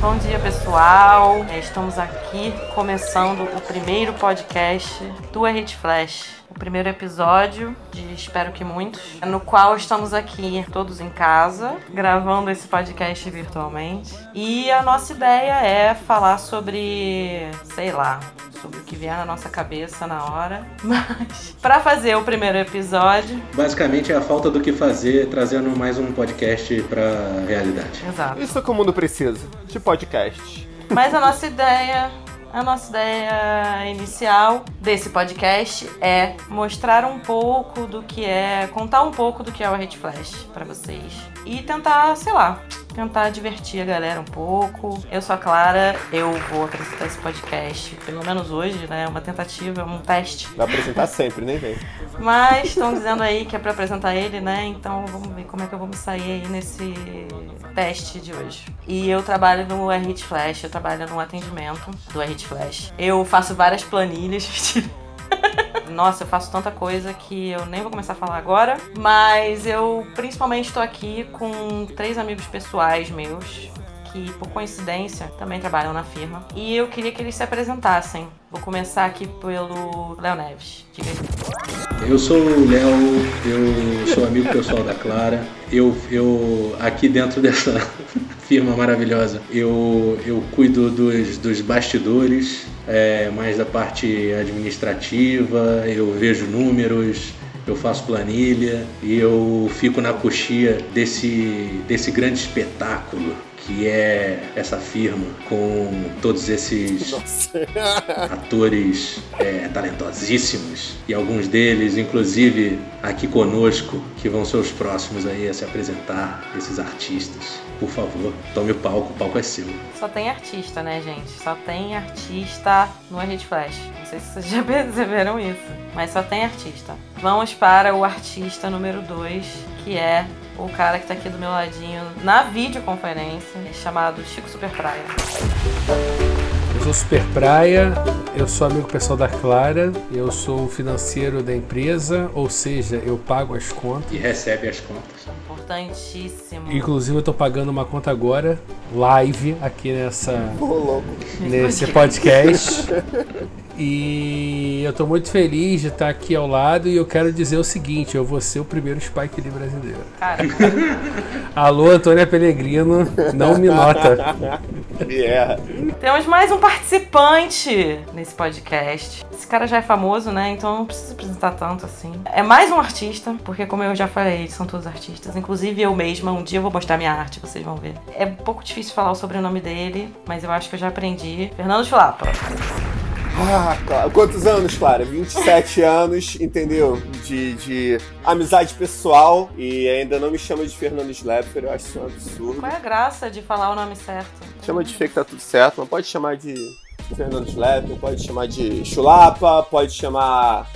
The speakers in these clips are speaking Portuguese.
Bom dia, pessoal. É, Estamos aqui começando o primeiro podcast do Hit Flash. O primeiro episódio de espero que muitos, no qual estamos aqui todos em casa, gravando esse podcast virtualmente. E a nossa ideia é falar sobre, sei lá, sobre o que vier na nossa cabeça na hora. Mas para fazer o primeiro episódio, Basicamente é a falta do que fazer, trazendo mais um podcast pra realidade. exato. Isso que o mundo precisa, de podcast. Mas a nossa ideia, a nossa ideia inicial desse podcast é mostrar um pouco do que é, contar um pouco do que é o Hate Flash pra vocês e tentar, sei lá, tentar divertir a galera um pouco. Eu sou a Clara, eu vou apresentar esse podcast, pelo menos hoje, né? Uma tentativa, um teste. Vai apresentar sempre, nem vem. Mas estão dizendo aí que é pra apresentar ele, né? Então vamos ver como é que eu vou me sair aí nesse teste de hoje. E eu trabalho no R-Hit Flash, eu trabalho no atendimento do R-Hit Flash. Eu faço várias planilhas. Nossa, eu faço tanta coisa que eu nem vou começar a falar agora. Mas eu principalmente estou aqui com três amigos pessoais meus. Que por coincidência também trabalham na firma. E eu queria que eles se apresentassem. Vou começar aqui pelo Léo Neves. Diga aí. Eu sou o Léo, eu sou amigo pessoal da Clara. Eu, eu aqui dentro dessa firma maravilhosa, eu, eu cuido dos, dos bastidores, é, mais da parte administrativa, eu vejo números, eu faço planilha e eu fico na coxia desse, desse grande espetáculo que é essa firma com todos esses atores é, talentosíssimos e alguns deles, inclusive aqui conosco, que vão ser os próximos aí a se apresentar, esses artistas. Por favor, tome o palco, o palco é seu. Só tem artista, né, gente? Só tem artista no Rede Flash. Não sei se vocês já perceberam isso, mas só tem artista. Vamos para o artista número 2, que é o cara que tá aqui do meu ladinho na videoconferência, chamado Chico Super Praia. Eu sou Super Praia, eu sou amigo pessoal da Clara, eu sou o financeiro da empresa, ou seja, eu pago as contas. E recebe as contas. Importantíssimo. Inclusive eu tô pagando uma conta agora, live, aqui nessa, louco. nesse podcast. E eu tô muito feliz de estar aqui ao lado e eu quero dizer o seguinte, eu vou ser o primeiro Spike Lee brasileiro. Cara, Alô, Antônia Pellegrino, não me nota. Yeah. temos mais um participante nesse podcast. Esse cara já é famoso, né? Então não precisa apresentar tanto assim. É mais um artista, porque como eu já falei, eles são todos artistas. Inclusive eu mesma, um dia eu vou mostrar minha arte, vocês vão ver. É um pouco difícil falar o sobrenome dele, mas eu acho que eu já aprendi. Fernando Chulapa. Ah, Clara. Quantos anos, Clara? 27 anos, entendeu? De, de amizade pessoal e ainda não me chama de Fernando Schlepper, eu acho isso um absurdo. Qual é a graça de falar o nome certo? Chama de Fê que tá tudo certo, mas pode chamar de Fernando Schlepper, pode chamar de Chulapa, pode chamar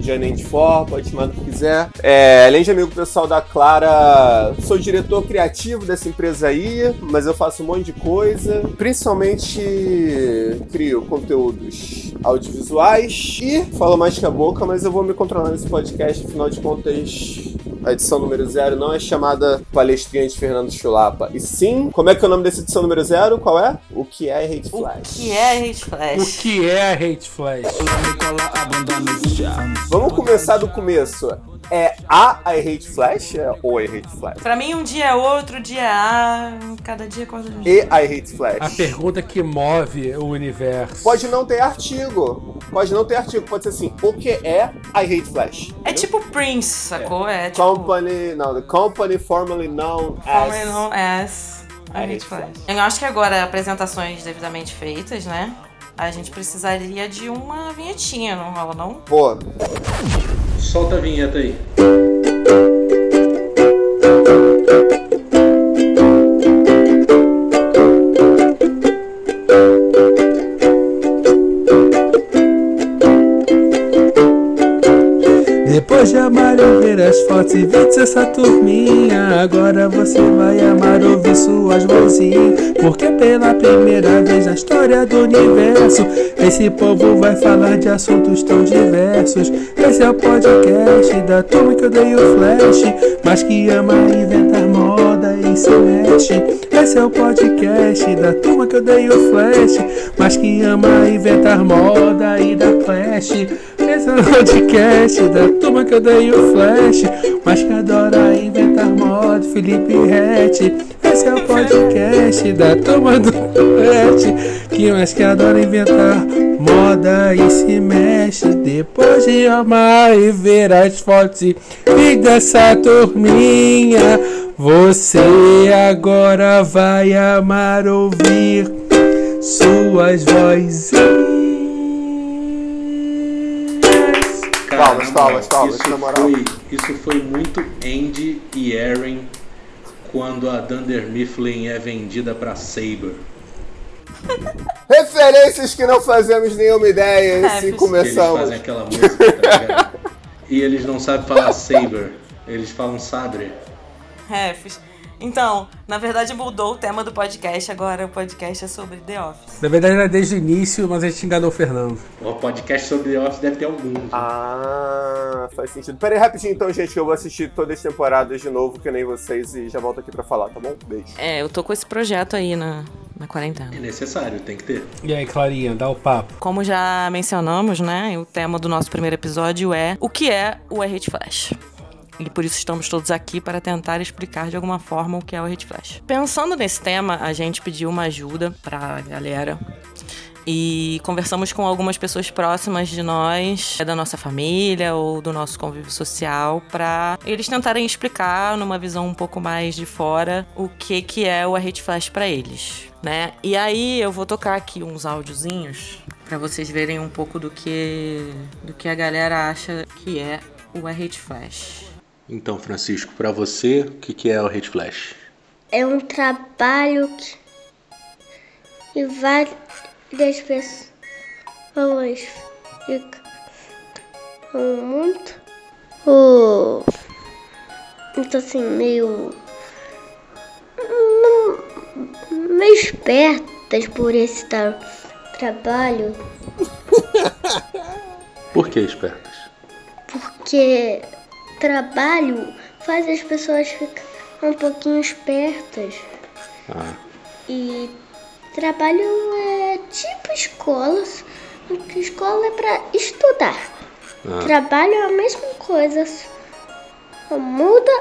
Janine de For, pode chamar do que quiser. É, além de amigo pessoal da Clara, sou diretor criativo dessa empresa aí, mas eu faço um monte de coisa. Principalmente crio conteúdos audiovisuais e falo mais que a boca, mas eu vou me controlar nesse podcast, afinal de contas. A edição número zero não é chamada Palestrinha de Fernando Chulapa. E sim, como é que é o nome dessa edição número zero? Qual é? O que é Hate O Flash? que é Hate O Flash? que é Hate Flash? Vamos começar do começo. É a I Hate Flash é o I Hate Flash? Pra mim, um dia é outro, dia é A, cada dia é coisa de E I Hate A Flash? pergunta que move o universo. Pode não ter artigo. Pode não ter artigo. Pode ser assim, o que é I Hate Flash? É tipo Prince, sacou? É, tipo. Company, não, the company formerly known Formerly as... known as I I Hate Hate Flash. Eu acho que agora, apresentações devidamente feitas, né? A gente precisaria de uma vinhetinha, não rola não? Pô, Solta a vinheta aí. Depois de amar e ver as fotos e vídeos dessa turminha. Agora você vai amar ouvir suas vozinhas Porque pela primeira vez na história do universo Esse povo vai falar de assuntos tão diversos. Esse é o podcast da turma que odeia o flash. Mas que ama inventar moda e e mexe. Esse é o podcast da turma que odeia o flash, mas que ama inventar moda e dar flash. Esse é o podcast da turma que odeia o flash, mas que adora inventar moda. Felipe Rett. Esse é o podcast da turma do flash, que mais que adora inventar moda e se mexe depois de amar e ver as fotos e dessa turminha. Você agora vai amar ouvir suas Palmas, na palmas, palmas, isso na moral. Foi, isso foi muito Andy e Aaron quando a Dunder Mifflin é vendida pra Saber. Referências que não fazemos nenhuma ideia É, se fiz- Eles começamos. fazem aquela música, tá ligado? E eles não sabem falar Saber, eles falam Sabre. É, fiz- Então, na verdade mudou o tema do podcast, agora o podcast é sobre The Office. Na verdade era desde o início, mas a gente enganou o Fernando. O podcast sobre The Office deve ter alguns. Ah, faz sentido. Pera aí rapidinho então, gente, que eu vou assistir todas as temporadas de novo, que nem vocês, e já volto aqui pra falar, tá bom? Beijo. É, eu tô com esse projeto aí na, na quarentena. É necessário, tem que ter. E aí, Clarinha, dá o papo. Como já mencionamos, né, o tema do nosso primeiro episódio é o que é o Hate Flash. E por isso estamos todos aqui para tentar explicar de alguma forma o que é o Hate Flash. Pensando nesse tema, a gente pediu uma ajuda pra galera e conversamos com algumas pessoas próximas de nós, da nossa família ou do nosso convívio social, para eles tentarem explicar numa visão um pouco mais de fora o que que é o Hate Flash para eles, né? E aí eu vou tocar aqui uns áudiozinhos para vocês verem um pouco do que do que a galera acha que é o Hate Flash. Então, Francisco, pra você, o que, é o Hate Flash? É um trabalho que, que várias pessoas ficam muito, oh, muito assim, meio, meio espertas por esse tra- trabalho, Por que espertas? porque trabalho faz as pessoas ficar um pouquinho espertas. Ah, E trabalho é tipo escola, só que escola é pra estudar. ah. Trabalho é a mesma coisa, só muda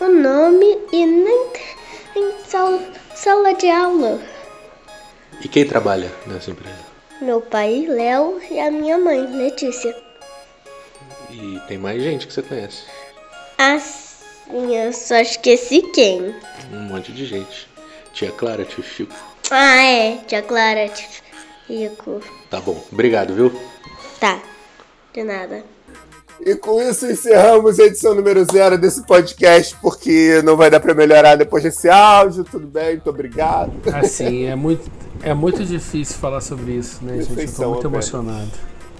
o nome e nem tem sala de aula. E quem trabalha nessa empresa? Meu pai, Léo, e a minha mãe, Letícia. E tem mais gente que você conhece. Assim, eu só esqueci quem. Um monte de gente. Tia Clara, tio Chico. Ah, é, tia Clara, tia Rico. Tá bom, obrigado, viu? Tá, de nada. E com isso encerramos a edição número zero desse podcast, porque não vai dar pra melhorar depois desse áudio. Tudo bem, muito obrigado. Assim, é muito, é muito difícil falar sobre isso, né, gente? Eu tô muito emocionado.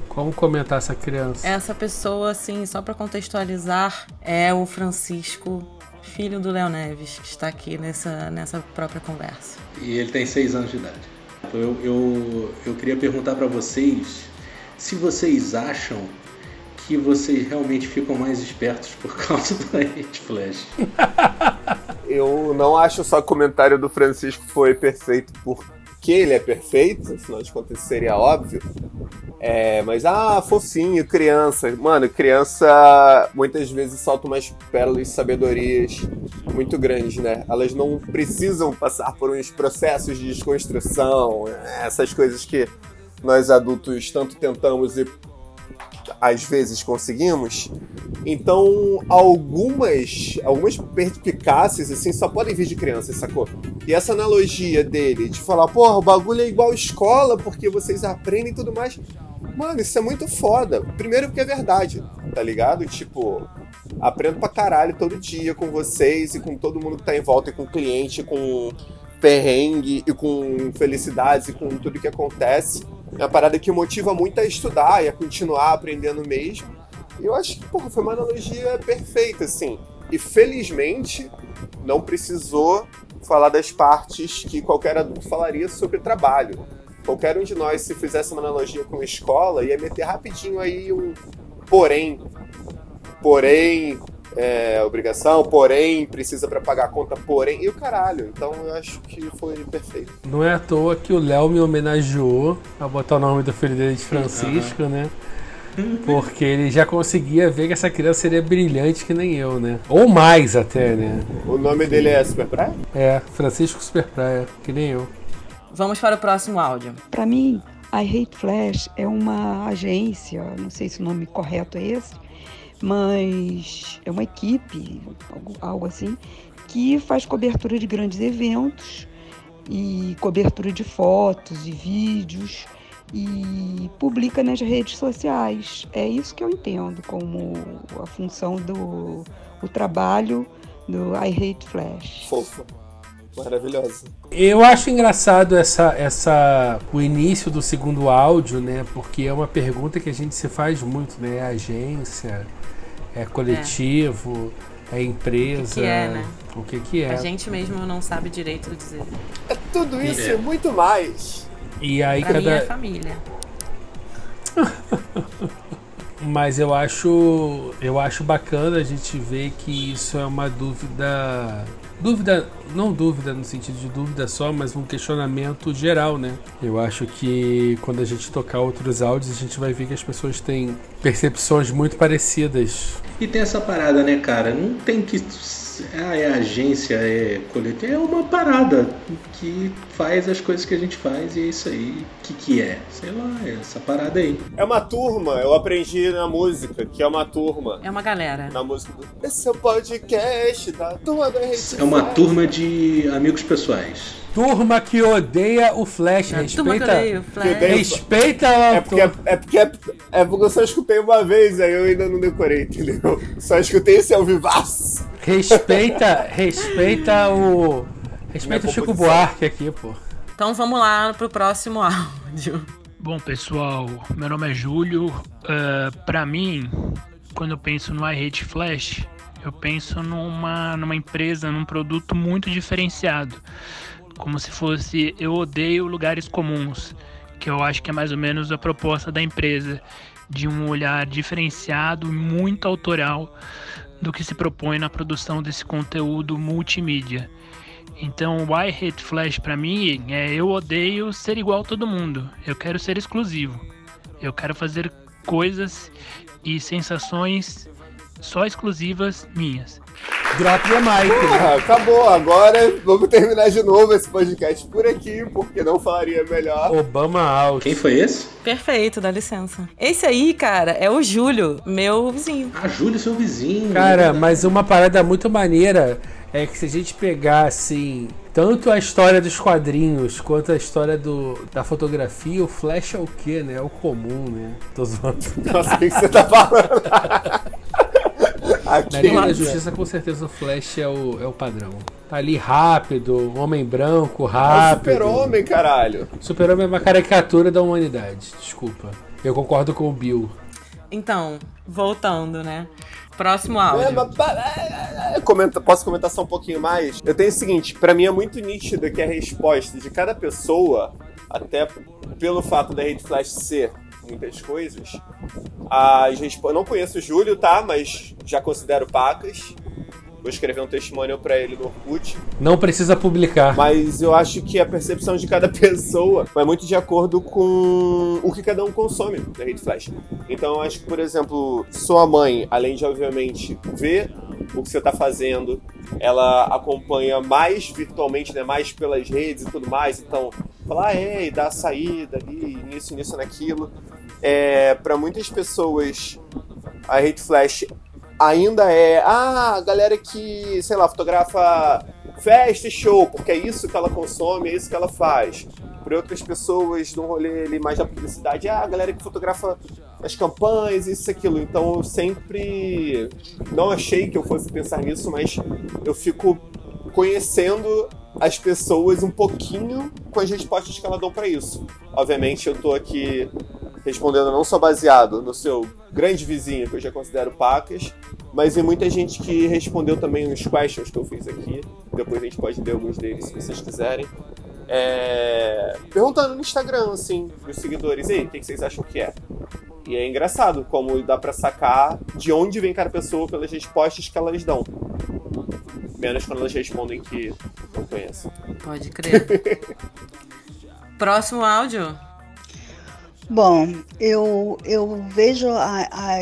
Como comentar essa criança? Essa pessoa, assim, só pra contextualizar, é o Francisco, filho do Léo Neves, que está aqui nessa, nessa própria conversa. E ele tem seis anos de idade. Eu, eu, eu queria perguntar pra vocês se vocês acham que vocês realmente ficam mais espertos por causa do Hate Flash. Eu não acho só o comentário do Francisco foi perfeito porque ele é perfeito, afinal de contas seria óbvio. É, mas, ah, fofinho, criança. Mano, criança muitas vezes solta umas pérolas de sabedorias muito grandes, né? Elas não precisam passar por uns processos de desconstrução, essas coisas que nós adultos tanto tentamos e às vezes conseguimos. Então, algumas algumas perspicácias assim só podem vir de crianças, sacou? E essa analogia dele de falar, porra, o bagulho é igual escola porque vocês aprendem e tudo mais. Mano, isso é muito foda. Primeiro porque é verdade, tá ligado? Tipo, aprendo pra caralho todo dia com vocês e com todo mundo que tá em volta, e com cliente, com perrengue e com felicidades e com tudo que acontece. É uma parada que motiva muito a estudar e a continuar aprendendo mesmo. E eu acho que, porra, foi uma analogia perfeita, assim. E felizmente não precisou falar das partes que qualquer adulto falaria sobre trabalho. Qualquer um de nós, se fizesse uma analogia com escola, ia meter rapidinho aí um porém. Porém, é, obrigação, porém precisa para pagar a conta, porém e o caralho. Então eu acho que foi perfeito. Não é à toa que o Léo me homenageou a botar o nome do filho dele de Francisco, né? Porque ele já conseguia ver que essa criança seria brilhante que nem eu, né? Ou mais até, né? O nome dele é Super Praia? É, Francisco Super Praia, que nem eu. Vamos para o próximo áudio. Para mim, a Hate Flash é uma agência, não sei se o nome correto é esse, mas é uma equipe, algo, algo assim, que faz cobertura de grandes eventos e cobertura de fotos e vídeos e publica nas redes sociais. É isso que eu entendo como a função do o trabalho do I Hate Flash. Fofa. Maravilhosa. Eu acho engraçado essa, essa, o início do segundo áudio, né? Porque é uma pergunta que a gente se faz muito, né? É agência, é coletivo, é, é empresa. O que, que é, né? O que, que é? A gente mesmo não sabe direito dizer. É tudo isso e muito mais. E aí pra cada. mim é família. Mas eu acho, eu acho bacana a gente ver que isso é uma dúvida, dúvida, não dúvida no sentido de dúvida só, mas um questionamento geral, né? Eu acho que quando a gente tocar outros áudios, a gente vai ver que as pessoas têm percepções muito parecidas. E tem essa parada, né, cara? Não tem que ah, é agência, é coletivo, é uma parada que faz as coisas que a gente faz e é isso aí. O que, que é? Sei lá, é essa parada aí. É uma turma, eu aprendi na música, que é uma turma. É uma galera. Na música do... Esse é o podcast da turma da É uma turma de amigos pessoais. Turma que odeia o Flash. É, respeita. turma que odeia o Flash. Respeita É o porque, é, é, porque, é, é porque eu só escutei uma vez, aí eu ainda não decorei, entendeu? Só escutei esse ao vivaço. Respeita, respeita o. Respeita Minha o Chico composição. Buarque aqui, pô. Então vamos lá pro próximo áudio. Bom, pessoal, meu nome é Júlio. Uh, para mim, quando eu penso no I Hate Flash, eu penso numa, numa empresa, num produto muito diferenciado. Como se fosse eu odeio lugares comuns, que eu acho que é mais ou menos a proposta da empresa, de um olhar diferenciado, muito autoral do que se propõe na produção desse conteúdo multimídia. Então, I Hate Flash para mim é eu odeio ser igual a todo mundo. Eu quero ser exclusivo. Eu quero fazer coisas e sensações só exclusivas minhas. Drop the mic. Ah, acabou, agora vamos terminar de novo esse podcast por aqui, porque não falaria melhor. Obama out. Quem foi esse? Perfeito, dá licença. Esse aí, cara, é o Júlio, meu vizinho. Ah, Júlio, seu vizinho. Cara, mas uma parada muito maneira é que se a gente pegar assim, tanto a história dos quadrinhos quanto a história do, da fotografia, o Flash é o que, né? É o comum, né? Tô zoando. Nossa, o que que você tá falando? Na Aqui. Liga da Justiça, com certeza, o Flash é o, é o padrão. Tá ali rápido, homem branco, É rápido. super-homem, caralho. Super-Homem é uma caricatura da humanidade, desculpa. Eu concordo com o Bill. Então, voltando, né? Próximo É, áudio. mas pa- é, é, comenta- posso comentar só um pouquinho mais? Eu tenho o seguinte, pra mim é muito nítido que a resposta de cada pessoa, até pelo fato da Rede Flash ser muitas coisas, as respo- eu não conheço o Júlio, tá? Mas já considero pacas. Vou escrever um testemunho pra ele no Orkut. Não precisa publicar. Mas eu acho que a percepção de cada pessoa vai muito de acordo com o que cada um consome da Rede Flash. Então eu acho que, por exemplo, sua mãe, além de obviamente ver o que você está fazendo, ela acompanha mais virtualmente, né, mais pelas redes e tudo mais. Então, falar, é, e dá a saída ali, nisso, nisso, naquilo. É, para muitas pessoas, a Rede Flash ainda é ah, a galera que, sei lá, fotografa festa e show, porque é isso que ela consome, é isso que ela faz. Por outras pessoas, num rolê ali mais da publicidade, ah, a galera que fotografa as campanhas, isso e aquilo. Então eu sempre não achei que eu fosse pensar nisso, mas eu fico conhecendo as pessoas um pouquinho com as respostas que elas dão para isso. Obviamente eu tô aqui respondendo não só baseado no seu grande vizinho, que eu já considero pacas, mas em muita gente que respondeu também os questions que eu fiz aqui. Depois a gente pode ler alguns deles se vocês quiserem. É, Perguntando no Instagram, assim, pros seguidores, ei, o que que vocês acham que é? E é engraçado como dá pra sacar de onde vem cada pessoa pelas respostas que elas dão. Menos quando elas respondem que não conhecem. Pode crer. Próximo áudio. Bom, eu, eu vejo a, a,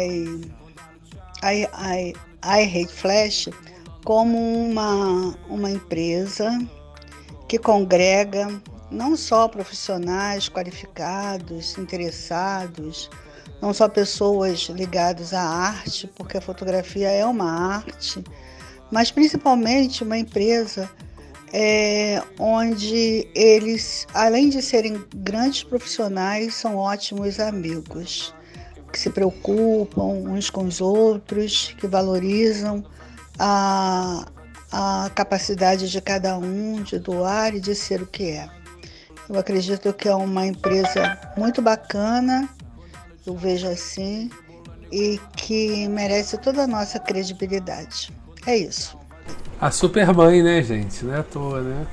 a, a, Hate Flash como uma, uma empresa que congrega não só profissionais qualificados, interessados, não só pessoas ligadas à arte, porque a fotografia é uma arte, mas principalmente uma empresa é, onde eles, além de serem grandes profissionais, são ótimos amigos, que se preocupam uns com os outros, que valorizam a, a capacidade de cada um de doar e de ser o que é. Eu acredito que é uma empresa muito bacana, eu vejo assim, e que merece toda a nossa credibilidade. É isso. A Supermãe, né, gente? Não é à toa, né?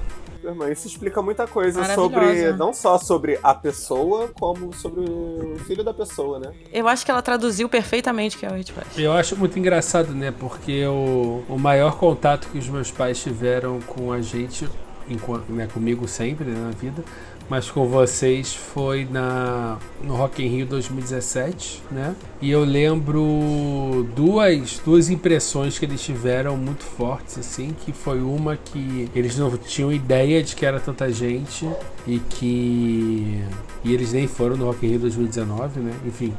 Supermãe, isso explica muita coisa sobre. Não só sobre a pessoa, como sobre o filho da pessoa, né? Eu acho que ela traduziu perfeitamente o que é o Hit Flash. Eu acho muito engraçado, né? Porque o, o maior contato que os meus pais tiveram com a gente, enquanto, né, comigo sempre né, na vida, mas com vocês foi na no Rock in Rio 2017, né? E eu lembro duas duas impressões que eles tiveram muito fortes assim, que foi uma que eles não tinham ideia de que era tanta gente e que e eles nem foram no Rock in Rio 2019, né? Enfim,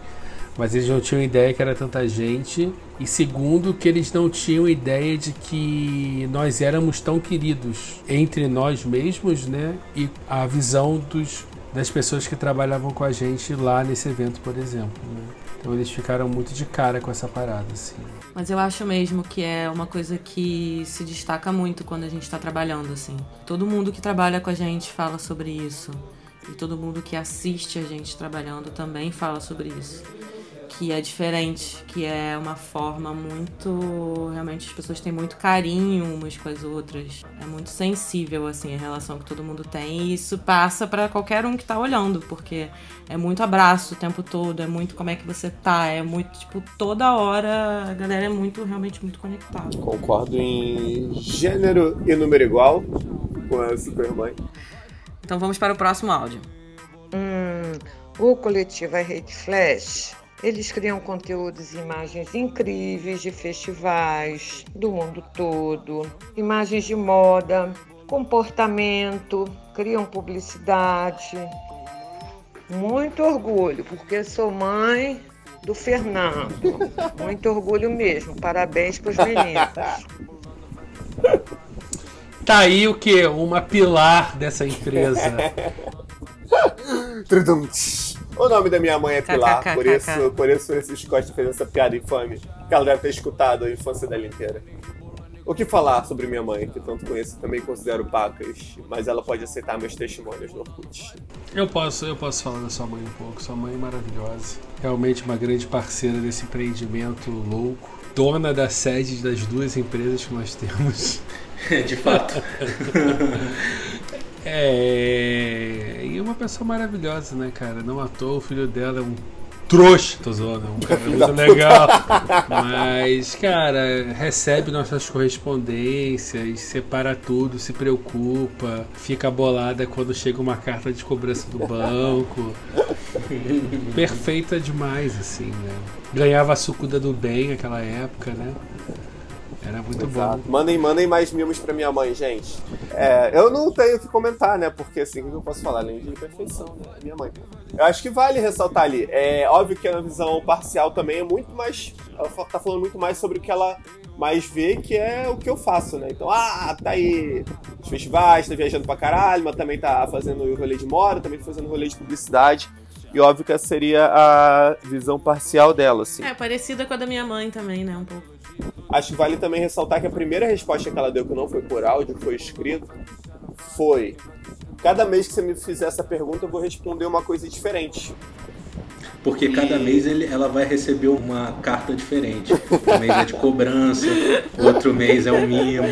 mas eles não tinham ideia que era tanta gente. E segundo, que eles não tinham ideia de que nós éramos tão queridos entre nós mesmos, né? E a visão dos, das pessoas que trabalhavam com a gente lá nesse evento, por exemplo. Né? Então eles ficaram muito de cara com essa parada, assim. Mas eu acho mesmo que é uma coisa que se destaca muito quando a gente está trabalhando, assim. Todo mundo que trabalha com a gente fala sobre isso. E todo mundo que assiste a gente trabalhando também fala sobre isso que é diferente, que é uma forma muito. Realmente as pessoas têm muito carinho umas com as outras. É muito sensível, assim, a relação que todo mundo tem. E isso passa para qualquer um que tá olhando, porque é muito abraço o tempo todo, é muito como é que você tá, é muito, tipo, toda hora a galera é muito, realmente muito conectada. Concordo em gênero e número igual com a Supermãe. Então vamos para o próximo áudio. Hum, o coletivo I Hate Flash eles criam conteúdos e imagens incríveis de festivais do mundo todo, imagens de moda, comportamento, criam publicidade. Muito orgulho, porque sou mãe do Fernando. Muito orgulho mesmo. Parabéns para os meninos. Tá aí o que? Uma pilar dessa empresa. O nome da minha mãe é Pilar, por isso, por isso Francisco Costa fez essa piada infame, que ela deve ter escutado a infância dela inteira. O que falar sobre minha mãe, que tanto conheço e também considero pacas, mas ela pode aceitar meus testemunhos no Orkut. Eu posso, eu posso falar da sua mãe um pouco. Sua mãe é maravilhosa. Realmente uma grande parceira desse empreendimento louco. Dona da sede das duas empresas que nós temos. De fato. É. E uma pessoa maravilhosa, né, cara? Não à toa, o filho dela é um trouxa, tô zoando, é um cara muito legal. Mas, cara, recebe nossas correspondências, separa tudo, se preocupa, fica bolada quando chega uma carta de cobrança do banco. Perfeita demais, assim, né? Ganhava suco do bem naquela época, né? Era muito Exato. bom. Mandem, mandem mais mimos pra minha mãe, gente. É, eu não tenho o que comentar, né? Porque assim, o que eu posso falar? Além de perfeição, né? Minha mãe. Eu acho que vale ressaltar ali. É óbvio que a visão parcial também é muito mais. Ela tá falando muito mais sobre o que ela mais vê, que é o que eu faço, né? Então, ah, tá aí os festivais, tá viajando pra caralho, mas também tá fazendo o rolê de moda, também tá fazendo rolê de publicidade. E óbvio que essa seria a visão parcial dela, assim. É, parecida com a da minha mãe também, né? Um pouco. Acho que vale também ressaltar que a primeira resposta que ela deu, que não foi por áudio, foi escrito, foi: Cada mês que você me fizer essa pergunta, eu vou responder uma coisa diferente. Porque cada mês ele, ela vai receber uma carta diferente. Um mês é de cobrança, outro mês é um mimo.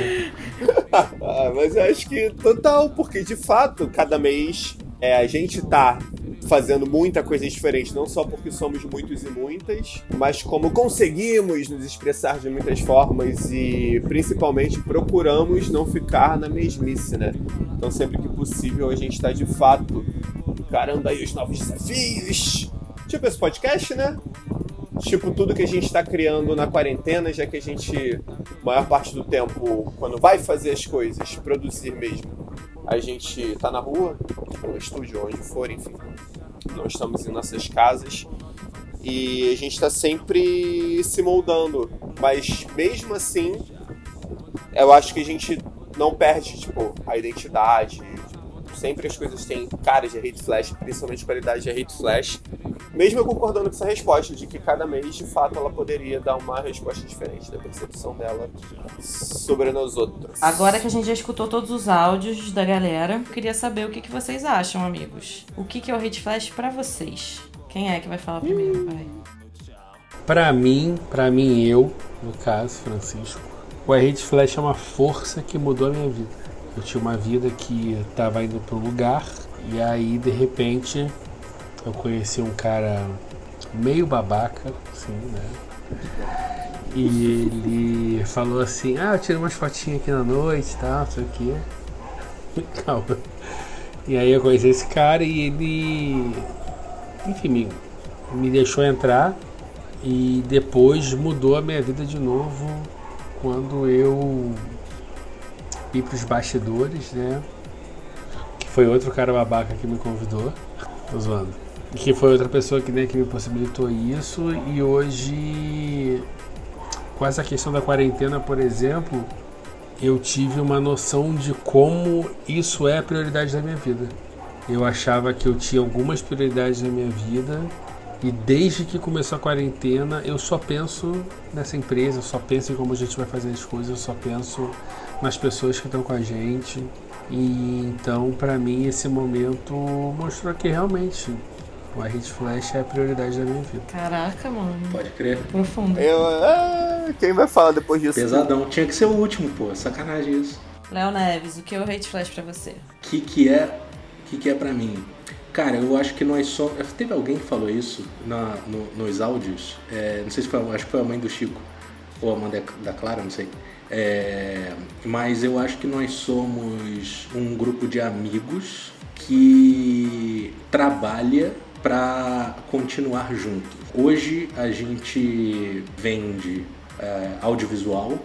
ah, mas eu acho que total, porque de fato, cada mês é, a gente tá fazendo muita coisa diferente, não só porque somos muitos e muitas, mas como conseguimos nos expressar de muitas formas e principalmente procuramos não ficar na mesmice, né? Então sempre que possível a gente está de fato encarando aí os novos desafios. Tipo esse podcast, né? Tipo tudo que a gente está criando na quarentena, já que a gente, maior parte do tempo, quando vai fazer as coisas, produzir mesmo, a gente tá na rua, no estúdio, onde for, enfim. Não estamos em nossas casas. E a gente está sempre se moldando. Mas mesmo assim, eu acho que a gente não perde, tipo, a identidade. Sempre as coisas têm caras de hate flash, principalmente qualidade de hate flash. Mesmo eu concordando com essa resposta, de que cada mês, de fato, ela poderia dar uma resposta diferente da percepção dela sobre nós outros. Agora que a gente já escutou todos os áudios da galera, eu queria saber o que, que vocês acham, amigos. O que, que é o hate flash pra vocês? Quem é que vai falar primeiro? Vai. Pra mim, pra mim eu, no caso, Francisco, o Hate Flash é uma força que mudou a minha vida. Eu tinha uma vida que tava indo para um lugar e aí de repente eu conheci um cara meio babaca, assim, né? E ele falou assim, ah, eu tirei umas fotinhas aqui na noite e tal, não sei o quê. Calma. E aí eu conheci esse cara e ele, enfim, me, me deixou entrar e depois mudou a minha vida de novo quando eu ir para os bastidores, né? Que foi outro cara babaca que me convidou. Tô zoando. Que foi outra pessoa que, né, que me possibilitou isso. E hoje, com essa questão da quarentena, por exemplo, eu tive uma noção de como isso é a prioridade da minha vida. Eu achava que eu tinha algumas prioridades na minha vida e desde que começou a quarentena, eu só penso nessa empresa, eu só penso em como a gente vai fazer as coisas, eu só penso nas pessoas que estão com a gente. E então, para mim, esse momento mostrou que realmente o Hit Flash é a prioridade da minha vida. Caraca, mano. Pode crer. Profundo. Eu, ah, quem vai falar depois disso? Pesadão. Tinha que ser o último, pô. Sacanagem isso. Léo Neves, o que é o hate flash pra você? O que, que é que, que é pra mim? Cara, eu acho que nós só. Teve alguém que falou isso na, no- nos áudios. É, não sei se foi. a- Acho que foi a mãe do Chico. Ou a mãe da, da Clara, não sei. É, mas eu acho que nós somos um grupo de amigos que trabalha para continuar junto. Hoje a gente vende é, audiovisual,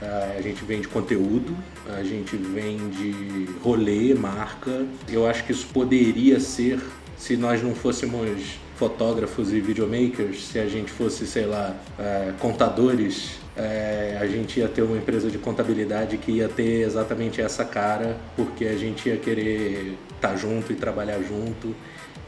é, a gente vende conteúdo, a gente vende rolê, marca. Eu acho que isso poderia ser se nós não fôssemos fotógrafos e videomakers, se a gente fosse, sei lá, é, contadores, é, a gente ia ter uma empresa de contabilidade que ia ter exatamente essa cara, porque a gente ia querer estar junto e trabalhar junto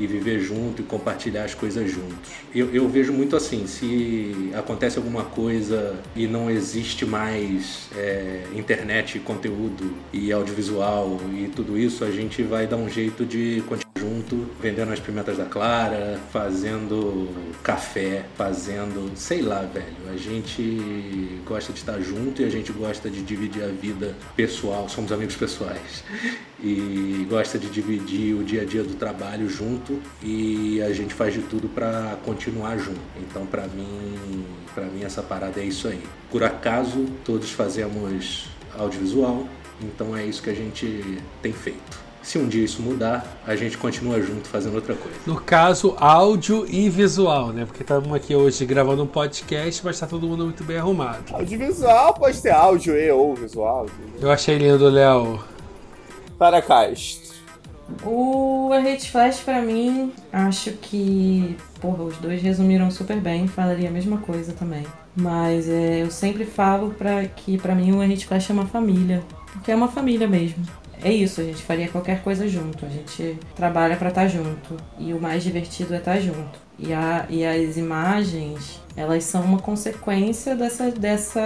e viver junto e compartilhar as coisas juntos. Eu, eu vejo muito assim, se acontece alguma coisa e não existe mais é, internet, conteúdo e audiovisual e tudo isso, a gente vai dar um jeito de continuar junto, vendendo as pimentas da Clara, fazendo café, fazendo, sei lá, velho. A gente gosta de estar junto e a gente gosta de dividir a vida pessoal, somos amigos pessoais. E gosta de dividir o dia a dia do trabalho junto e a gente faz de tudo para continuar junto. Então, para mim, para mim essa parada é isso aí. Por acaso, todos fazemos audiovisual, então é isso que a gente tem feito. Se um dia isso mudar, a gente continua junto fazendo outra coisa. No caso, áudio e visual, né? Porque estamos aqui hoje gravando um podcast, mas tá todo mundo muito bem arrumado. Audiovisual pode ter áudio e ou visual. Eu achei lindo, Léo. Paracast. O Hate Flash pra mim, acho que, porra, os dois resumiram super bem, falaria a mesma coisa também. Mas é, eu sempre falo pra, que pra mim o Hate Flash é uma família, porque é uma família mesmo. É isso, a gente faria qualquer coisa junto, a gente trabalha pra estar junto e o mais divertido é estar junto. E, a, e as imagens, elas são uma consequência dessa, dessa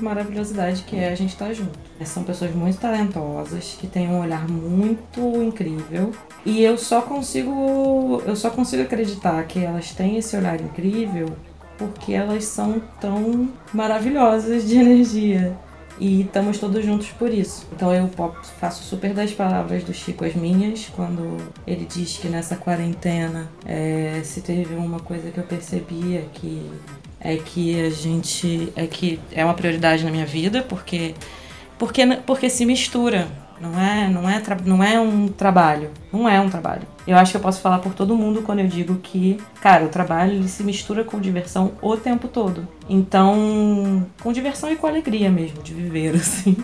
maravilhosidade que é a gente estar junto. São pessoas muito talentosas, que têm um olhar muito incrível. E eu só consigo. Eu só consigo acreditar que elas têm esse olhar incrível porque elas são tão maravilhosas de energia. E estamos todos juntos por isso. Então eu faço super das palavras do Chico as minhas, quando ele diz que nessa quarentena, é, se teve uma coisa que eu percebia é que é que a gente é que é uma prioridade na minha vida, porque porque porque se mistura não é, não é, não é um trabalho. Não é um trabalho. Eu acho que eu posso falar por todo mundo quando eu digo que, cara, o trabalho ele se mistura com diversão o tempo todo. Então, com diversão e com alegria mesmo de viver, assim.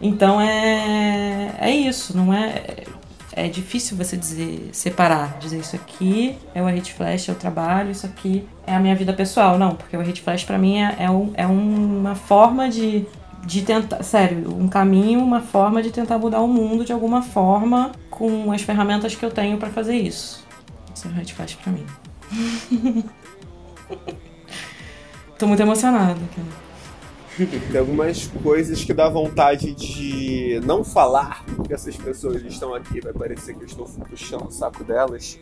Então é, é isso, não é. É difícil você dizer, separar, dizer isso aqui é o Hate Flash, é o trabalho, isso aqui é a minha vida pessoal. Não, porque o Hate Flash pra mim é, é, um, é uma forma de de tentar, sério, um caminho, uma forma de tentar mudar o mundo de alguma forma com as ferramentas que eu tenho para fazer isso. Isso é faz pra mim. Tô muito emocionada. Tem algumas coisas que dá vontade de não falar, porque essas pessoas estão aqui, vai parecer que eu estou puxando o saco delas.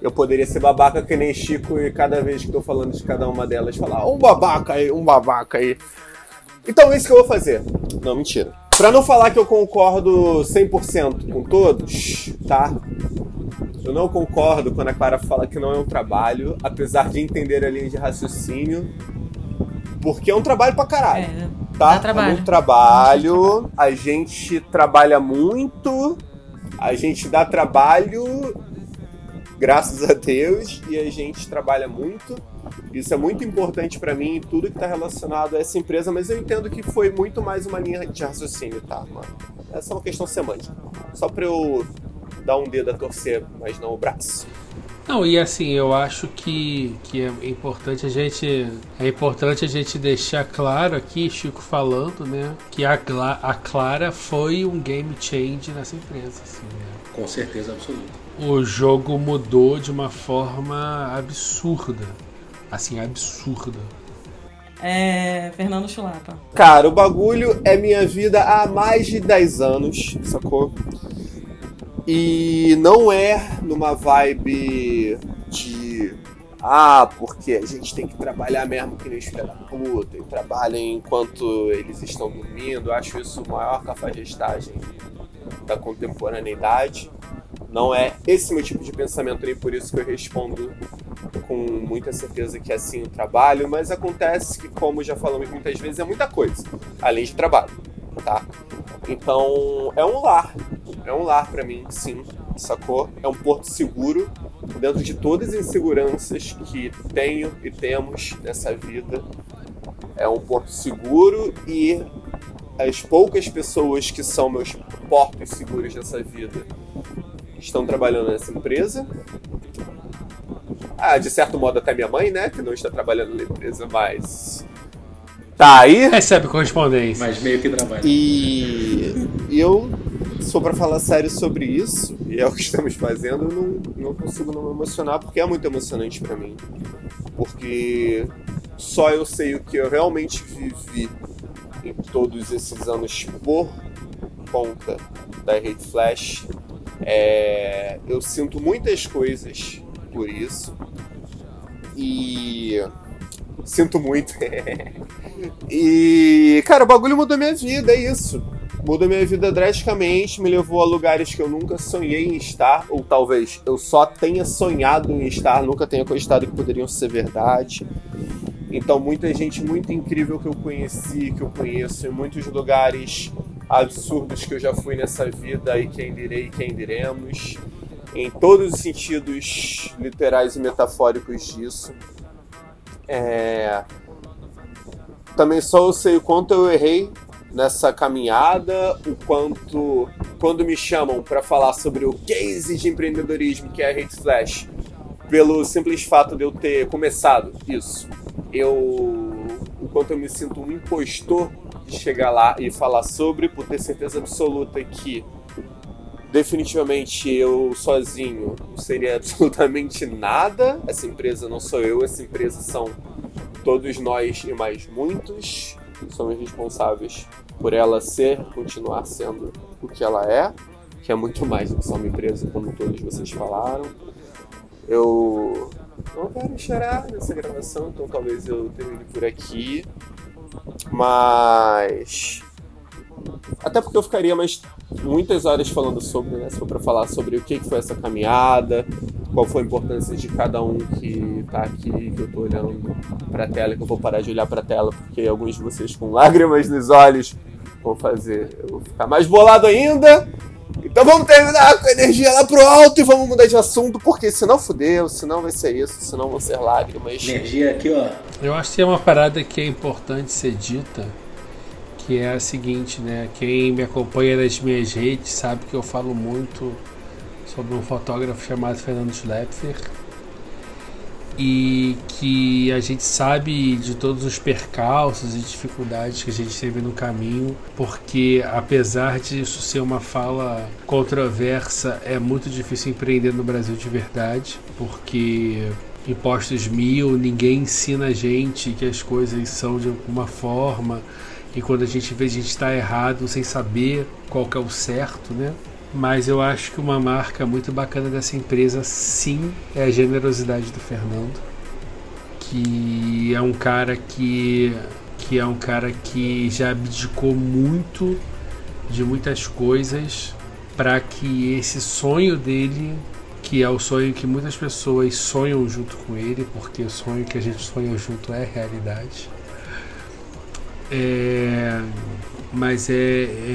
Eu poderia ser babaca que nem Chico e cada vez que estou falando de cada uma delas falar um babaca aí, um babaca aí. Então é isso que eu vou fazer. Não, mentira. Pra não falar que eu concordo 100% com todos, tá? Eu não concordo quando a Clara fala que não é um trabalho, apesar de entender a linha de raciocínio, porque é um trabalho pra caralho. É, tá? trabalho. É um trabalho, a gente trabalha muito, a gente dá trabalho, graças a Deus, e a gente trabalha muito. Isso é muito importante para mim, tudo que está relacionado a essa empresa, mas eu entendo que foi muito mais uma linha de raciocínio, tá, mano? Essa é uma questão semântica. Só para eu dar um dedo a torcer, mas não o braço. Não, e assim, eu acho que, que é importante a gente é importante a gente deixar claro aqui, Chico falando, né, que a, a Clara foi um game change nessa empresa, assim, né? Com certeza absoluta. O jogo mudou de uma forma absurda assim, absurda. É. Fernando Chulapa. Cara, o bagulho é minha vida há mais de 10 anos, sacou? E não é numa vibe de. Ah, porque a gente tem que trabalhar mesmo que nem espera puta, e trabalha enquanto eles estão dormindo. Eu acho isso a maior cafajestagem da contemporaneidade. Não é esse meu tipo de pensamento, nem por isso que eu respondo com muita certeza que é assim o trabalho, mas acontece que, como já falamos muitas vezes, é muita coisa, além de trabalho, tá? Então, é um lar, é um lar para mim, sim, sacou? É um porto seguro dentro de todas as inseguranças que tenho e temos nessa vida. É um porto seguro e as poucas pessoas que são meus portos seguros nessa vida estão trabalhando nessa empresa. Ah, de certo modo até minha mãe, né? Que não está trabalhando na empresa, mas. Tá aí. Recebe correspondência. Mas meio que trabalha. E, eu sou para falar sério sobre isso, e é o que estamos fazendo, eu não, não consigo não me emocionar, porque é muito emocionante para mim. Porque só eu sei o que eu realmente vivi em todos esses anos por conta da Hate Flash é, eu sinto muitas coisas por isso. E. Sinto muito. e. Cara, o bagulho mudou minha vida, é isso. Mudou minha vida drasticamente, me levou a lugares que eu nunca sonhei em estar, ou talvez eu só tenha sonhado em estar, nunca tenha acreditado que poderiam ser verdade. Então, muita gente muito incrível que eu conheci, que eu conheço, em muitos lugares absurdos que eu já fui nessa vida e quem direi e quem diremos, em todos os sentidos literais e metafóricos disso. É... Também só eu sei o quanto eu errei nessa caminhada, o quanto quando me chamam para falar sobre o case de empreendedorismo que é a Hate Flash, pelo simples fato de eu ter começado isso, eu o quanto eu me sinto um impostor de chegar lá e falar sobre, por ter certeza absoluta que definitivamente eu sozinho não seria absolutamente nada. Essa empresa não sou eu, essa empresa são todos nós e mais muitos. Somos responsáveis por ela ser, continuar sendo o que ela é, que é muito mais do que só uma empresa, como todos vocês falaram. Eu não quero chorar nessa gravação, então talvez eu termine por aqui. Mas. Até porque eu ficaria mais muitas horas falando sobre, né? Se for pra falar sobre o que foi essa caminhada, qual foi a importância de cada um que tá aqui, que eu tô olhando pra tela, que eu vou parar de olhar pra tela, porque alguns de vocês com lágrimas nos olhos vão fazer eu ficar mais bolado ainda. Então vamos terminar com a energia lá pro alto e vamos mudar de assunto, porque senão fudeu, senão vai ser isso, senão vão ser lágrimas. Energia aqui, ó. Eu acho que tem uma parada que é importante ser dita, que é a seguinte, né? Quem me acompanha nas minhas redes sabe que eu falo muito sobre um fotógrafo chamado Fernando Schlepfer e que a gente sabe de todos os percalços e dificuldades que a gente teve no caminho, porque apesar disso ser uma fala controversa, é muito difícil empreender no Brasil de verdade, porque impostos mil, ninguém ensina a gente que as coisas são de alguma forma, e quando a gente vê a gente está errado sem saber qual que é o certo, né? Mas eu acho que uma marca muito bacana dessa empresa, sim, é a generosidade do Fernando, que é um cara que que é um cara que já abdicou muito de muitas coisas para que esse sonho dele, que é o sonho que muitas pessoas sonham junto com ele, porque o sonho que a gente sonha junto é realidade. É, mas é,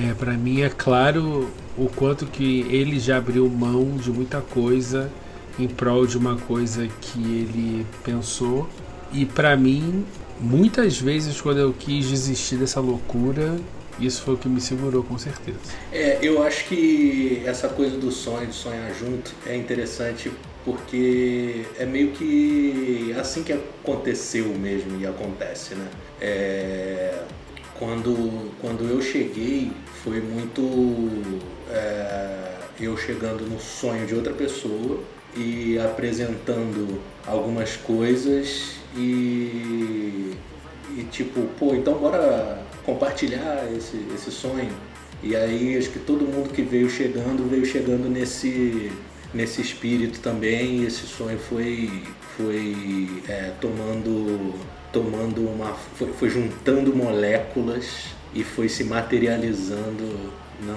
é para mim é claro o quanto que ele já abriu mão de muita coisa em prol de uma coisa que ele pensou e para mim muitas vezes quando eu quis desistir dessa loucura isso foi o que me segurou com certeza É, eu acho que essa coisa do sonho, de sonhar junto, é interessante porque é meio que assim que aconteceu mesmo e acontece, né? É, quando, quando eu cheguei, foi muito é, eu chegando no sonho de outra pessoa e apresentando algumas coisas e, e tipo, pô, então bora compartilhar esse, esse sonho. E aí acho que todo mundo que veio chegando, veio chegando nesse, nesse espírito também, e esse sonho foi, foi é, tomando, tomando uma. Foi, foi, juntando moléculas e foi se materializando na,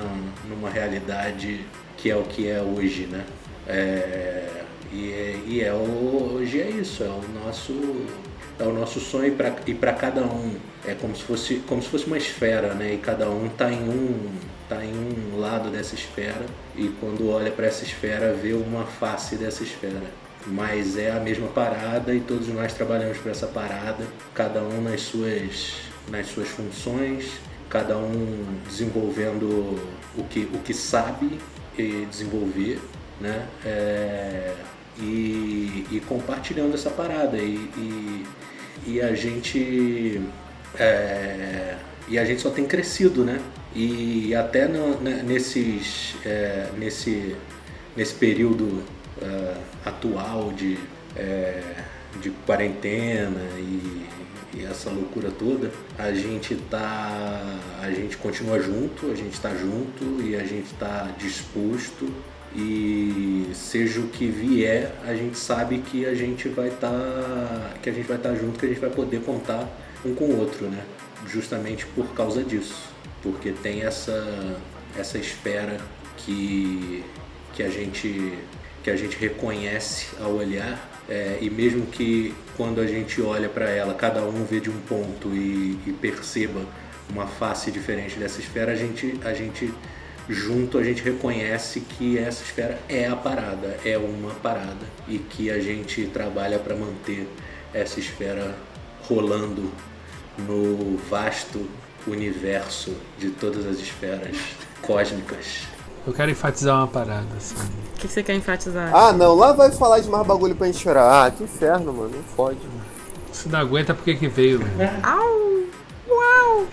numa realidade que é o que é hoje, né? É, e, é, e é hoje é isso, é o nosso é o nosso sonho e para cada um é como se fosse como se fosse uma esfera, né? E cada um está em um tá em um lado dessa esfera e quando olha para essa esfera vê uma face dessa esfera. Mas é a mesma parada e todos nós trabalhamos para essa parada, cada um nas suas nas suas funções, cada um desenvolvendo o que o que sabe desenvolver, né? É, e, e, compartilhando essa parada e, e, e a gente é, e a gente só tem crescido, né? E até no, né, nesses é, nesse nesse período é, atual de é, de quarentena e, e, essa loucura toda, a gente tá a gente continua junto, a gente está junto e a gente está disposto e seja o que vier, a gente sabe que a gente vai estar tá, que a gente vai estar tá junto, que a gente vai poder contar um com o outro, né? Justamente por causa disso, porque tem essa essa espera que que a gente que a gente reconhece ao olhar é, e mesmo que quando a gente olha para ela, cada um vê de um ponto e, e perceba uma face diferente dessa esfera, a gente a gente junto a gente reconhece que essa esfera é a parada, é uma parada e que a gente trabalha para manter essa esfera rolando no vasto universo de todas as esferas cósmicas. Eu quero enfatizar uma parada, assim. O que, você quer enfatizar? Ah, não, lá vai falar de mais bagulho pra gente chorar. Ah, que inferno, mano, não fode. Se não aguenta, por que que veio, né? Au! Uau!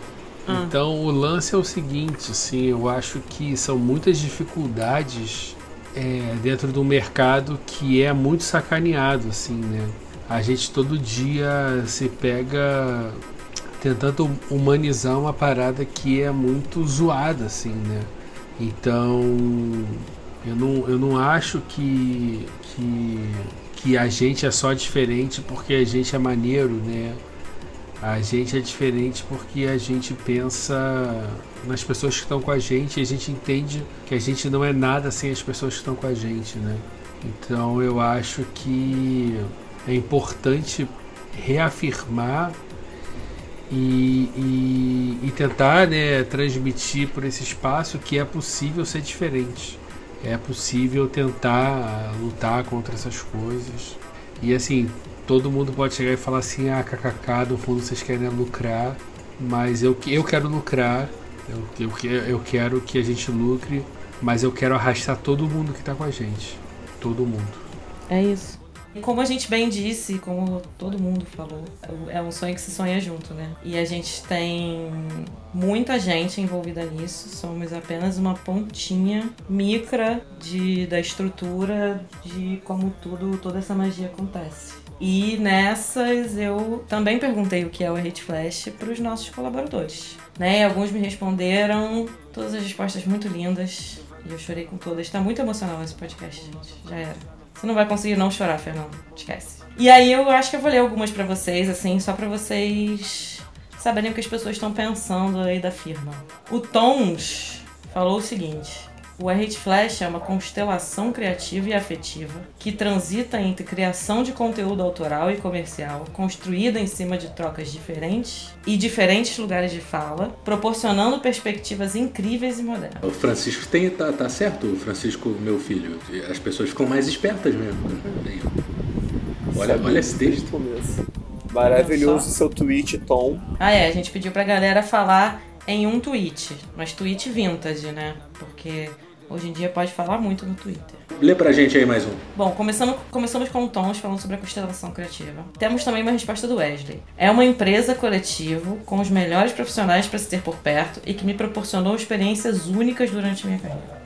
Então o lance é o seguinte, assim, eu acho que são muitas dificuldades é, dentro do mercado que é muito sacaneado, assim, né? A gente todo dia se pega tentando humanizar uma parada que é muito zoada, assim, né? Então eu não, eu não acho que, que, que a gente é só diferente porque a gente é maneiro, né? A gente é diferente porque a gente pensa nas pessoas que estão com a gente e a gente entende que a gente não é nada sem as pessoas que estão com a gente, né? Então eu acho que é importante reafirmar e, e, e, tentar né, transmitir por esse espaço que é possível ser diferente. É possível tentar lutar contra essas coisas. E assim, todo mundo pode chegar e falar assim, ah, kkk, no fundo vocês querem lucrar, mas eu, eu quero lucrar, eu, eu, eu quero que a gente lucre, mas eu quero arrastar todo mundo que está com a gente. Todo mundo. É isso. Como a gente bem disse, como todo mundo falou, é um sonho que se sonha junto, né? E a gente tem muita gente envolvida nisso, somos apenas uma pontinha micra de, da estrutura de como tudo, toda essa magia acontece. E nessas eu também perguntei o que é o Hate Flash para os nossos colaboradores. Né? Alguns me responderam, todas as respostas muito lindas. E eu chorei com todas. Está muito emocional esse podcast, gente. Já era. Você não vai conseguir não chorar, Fernando. Esquece. E aí eu acho que eu vou ler algumas para vocês, assim, só para vocês saberem o que as pessoas estão pensando aí da firma. O Tons falou o seguinte: o RH Flash é uma constelação criativa e afetiva que transita entre criação de conteúdo autoral e comercial, construída em cima de trocas diferentes e diferentes lugares de fala, proporcionando perspectivas incríveis e modernas. O Francisco tem, tá, tá certo, o Francisco, meu filho. As pessoas ficam mais espertas mesmo. Né? Olha, olha esse texto. Começo. Maravilhoso seu tweet, Tom. Ah, é. A gente pediu pra galera falar em um tweet, mas tweet vintage, né? Porque Hoje em dia pode falar muito no Twitter. Lê pra gente aí mais um. Bom, começamos, começamos com o Tons falando sobre a constelação criativa. Temos também uma resposta do Wesley. É uma empresa coletivo com os melhores profissionais para se ter por perto e que me proporcionou experiências únicas durante minha carreira.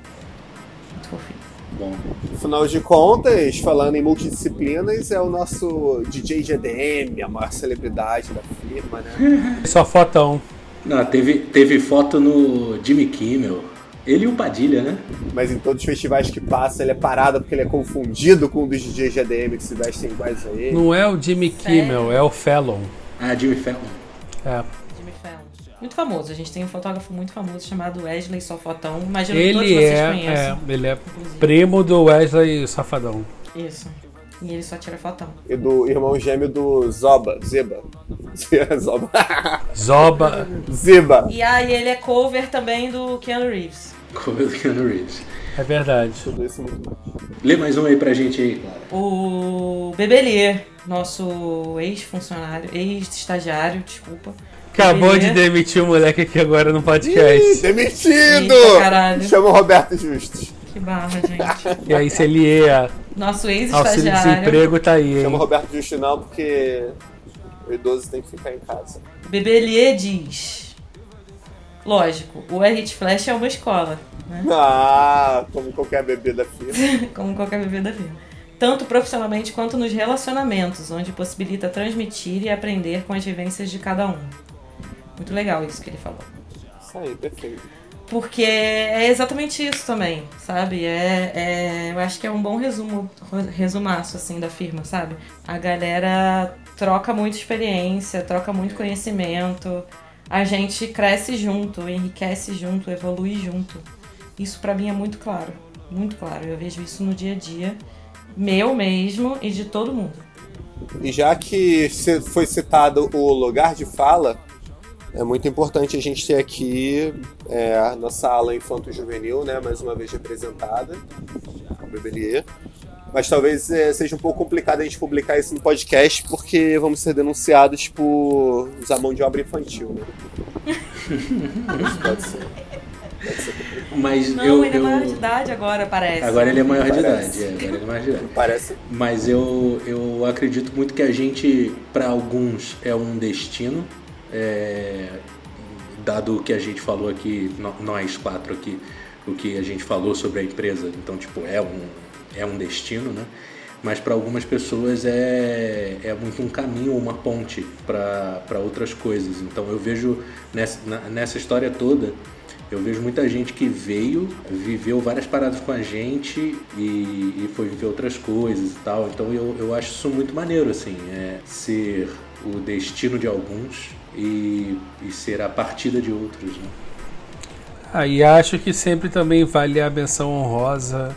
Muito fofinho. Bom. Afinal de contas, falando em multidisciplinas, é o nosso DJ GDM, a maior celebridade da firma, né? Só fotão. Não, teve, teve foto no Jimmy Kimmel. Ele e o Padilha, né? Mas em todos os festivais que passa, ele é parado porque ele é confundido com um dos DJs GDM que se vestem iguais a ele. Não é o Jimmy Kimmel, é o Fallon. Ah, Jimmy Fallon. É. Jimmy Fallon. Muito famoso. A gente tem um fotógrafo muito famoso chamado Wesley Sofotão. Imagino ele que todos vocês é, conheçam. É, ele é inclusive. primo do Wesley Safadão. Isso. E ele só tira fotão. E do irmão gêmeo do Zoba, Zeba. Zoba. Zoba. Zeba. E aí ele é cover também do Keanu Reeves. Cover do Keanu Reeves. É verdade. Tudo isso muito bom. Lê mais um aí pra gente aí, Clara. O Bebelier, nosso ex-funcionário, ex-estagiário, desculpa. Acabou Bebelier. de demitir o moleque aqui agora no podcast. Ih, demitido! Eita, caralho. Chama o Roberto Justus. Que barra, gente. E aí, se Nosso auxílio ex-estagiário. desemprego, tá aí, hein? Chama o Roberto Justus não, porque o idoso tem que ficar em casa. Bebelier diz. Lógico, o R Flash é uma escola, né? Ah, como qualquer bebê da firma. como qualquer bebê da vida. Tanto profissionalmente quanto nos relacionamentos, onde possibilita transmitir e aprender com as vivências de cada um. Muito legal isso que ele falou. Isso aí, perfeito. Porque é exatamente isso também, sabe? É, é, eu acho que é um bom resumo, resumaço, assim, da firma, sabe? A galera troca muita experiência, troca muito conhecimento, a gente cresce junto, enriquece junto, evolui junto. Isso pra mim é muito claro, muito claro. Eu vejo isso no dia a dia, meu mesmo e de todo mundo. E já que foi citado o lugar de fala, é muito importante a gente ter aqui é, a nossa ala infanto-juvenil, né, mais uma vez representada, o Bebelier. Mas talvez é, seja um pouco complicado a gente publicar isso no podcast, porque vamos ser denunciados por usar mão de obra infantil, né? Isso pode ser. Pode ser complicado. Mas Não, eu. ele é eu- maior de idade agora, parece. Agora ele é maior de Parece. idade. É, agora ele é maior de idade. Parece. Mas eu, eu acredito muito que a gente, para alguns, é um destino. É, dado o que a gente falou aqui, nós quatro aqui, o que a gente falou sobre a empresa. Então, tipo, é um, é um destino, né? Mas para algumas pessoas é, é muito um caminho, uma ponte para outras coisas. Então eu vejo nessa, nessa história toda, eu vejo muita gente que veio, viveu várias paradas com a gente e, e foi viver outras coisas e tal. Então eu, eu acho isso muito maneiro, assim, é ser o destino de alguns e, e ser a partida de outros. Né? Ah, e acho que sempre também vale a menção honrosa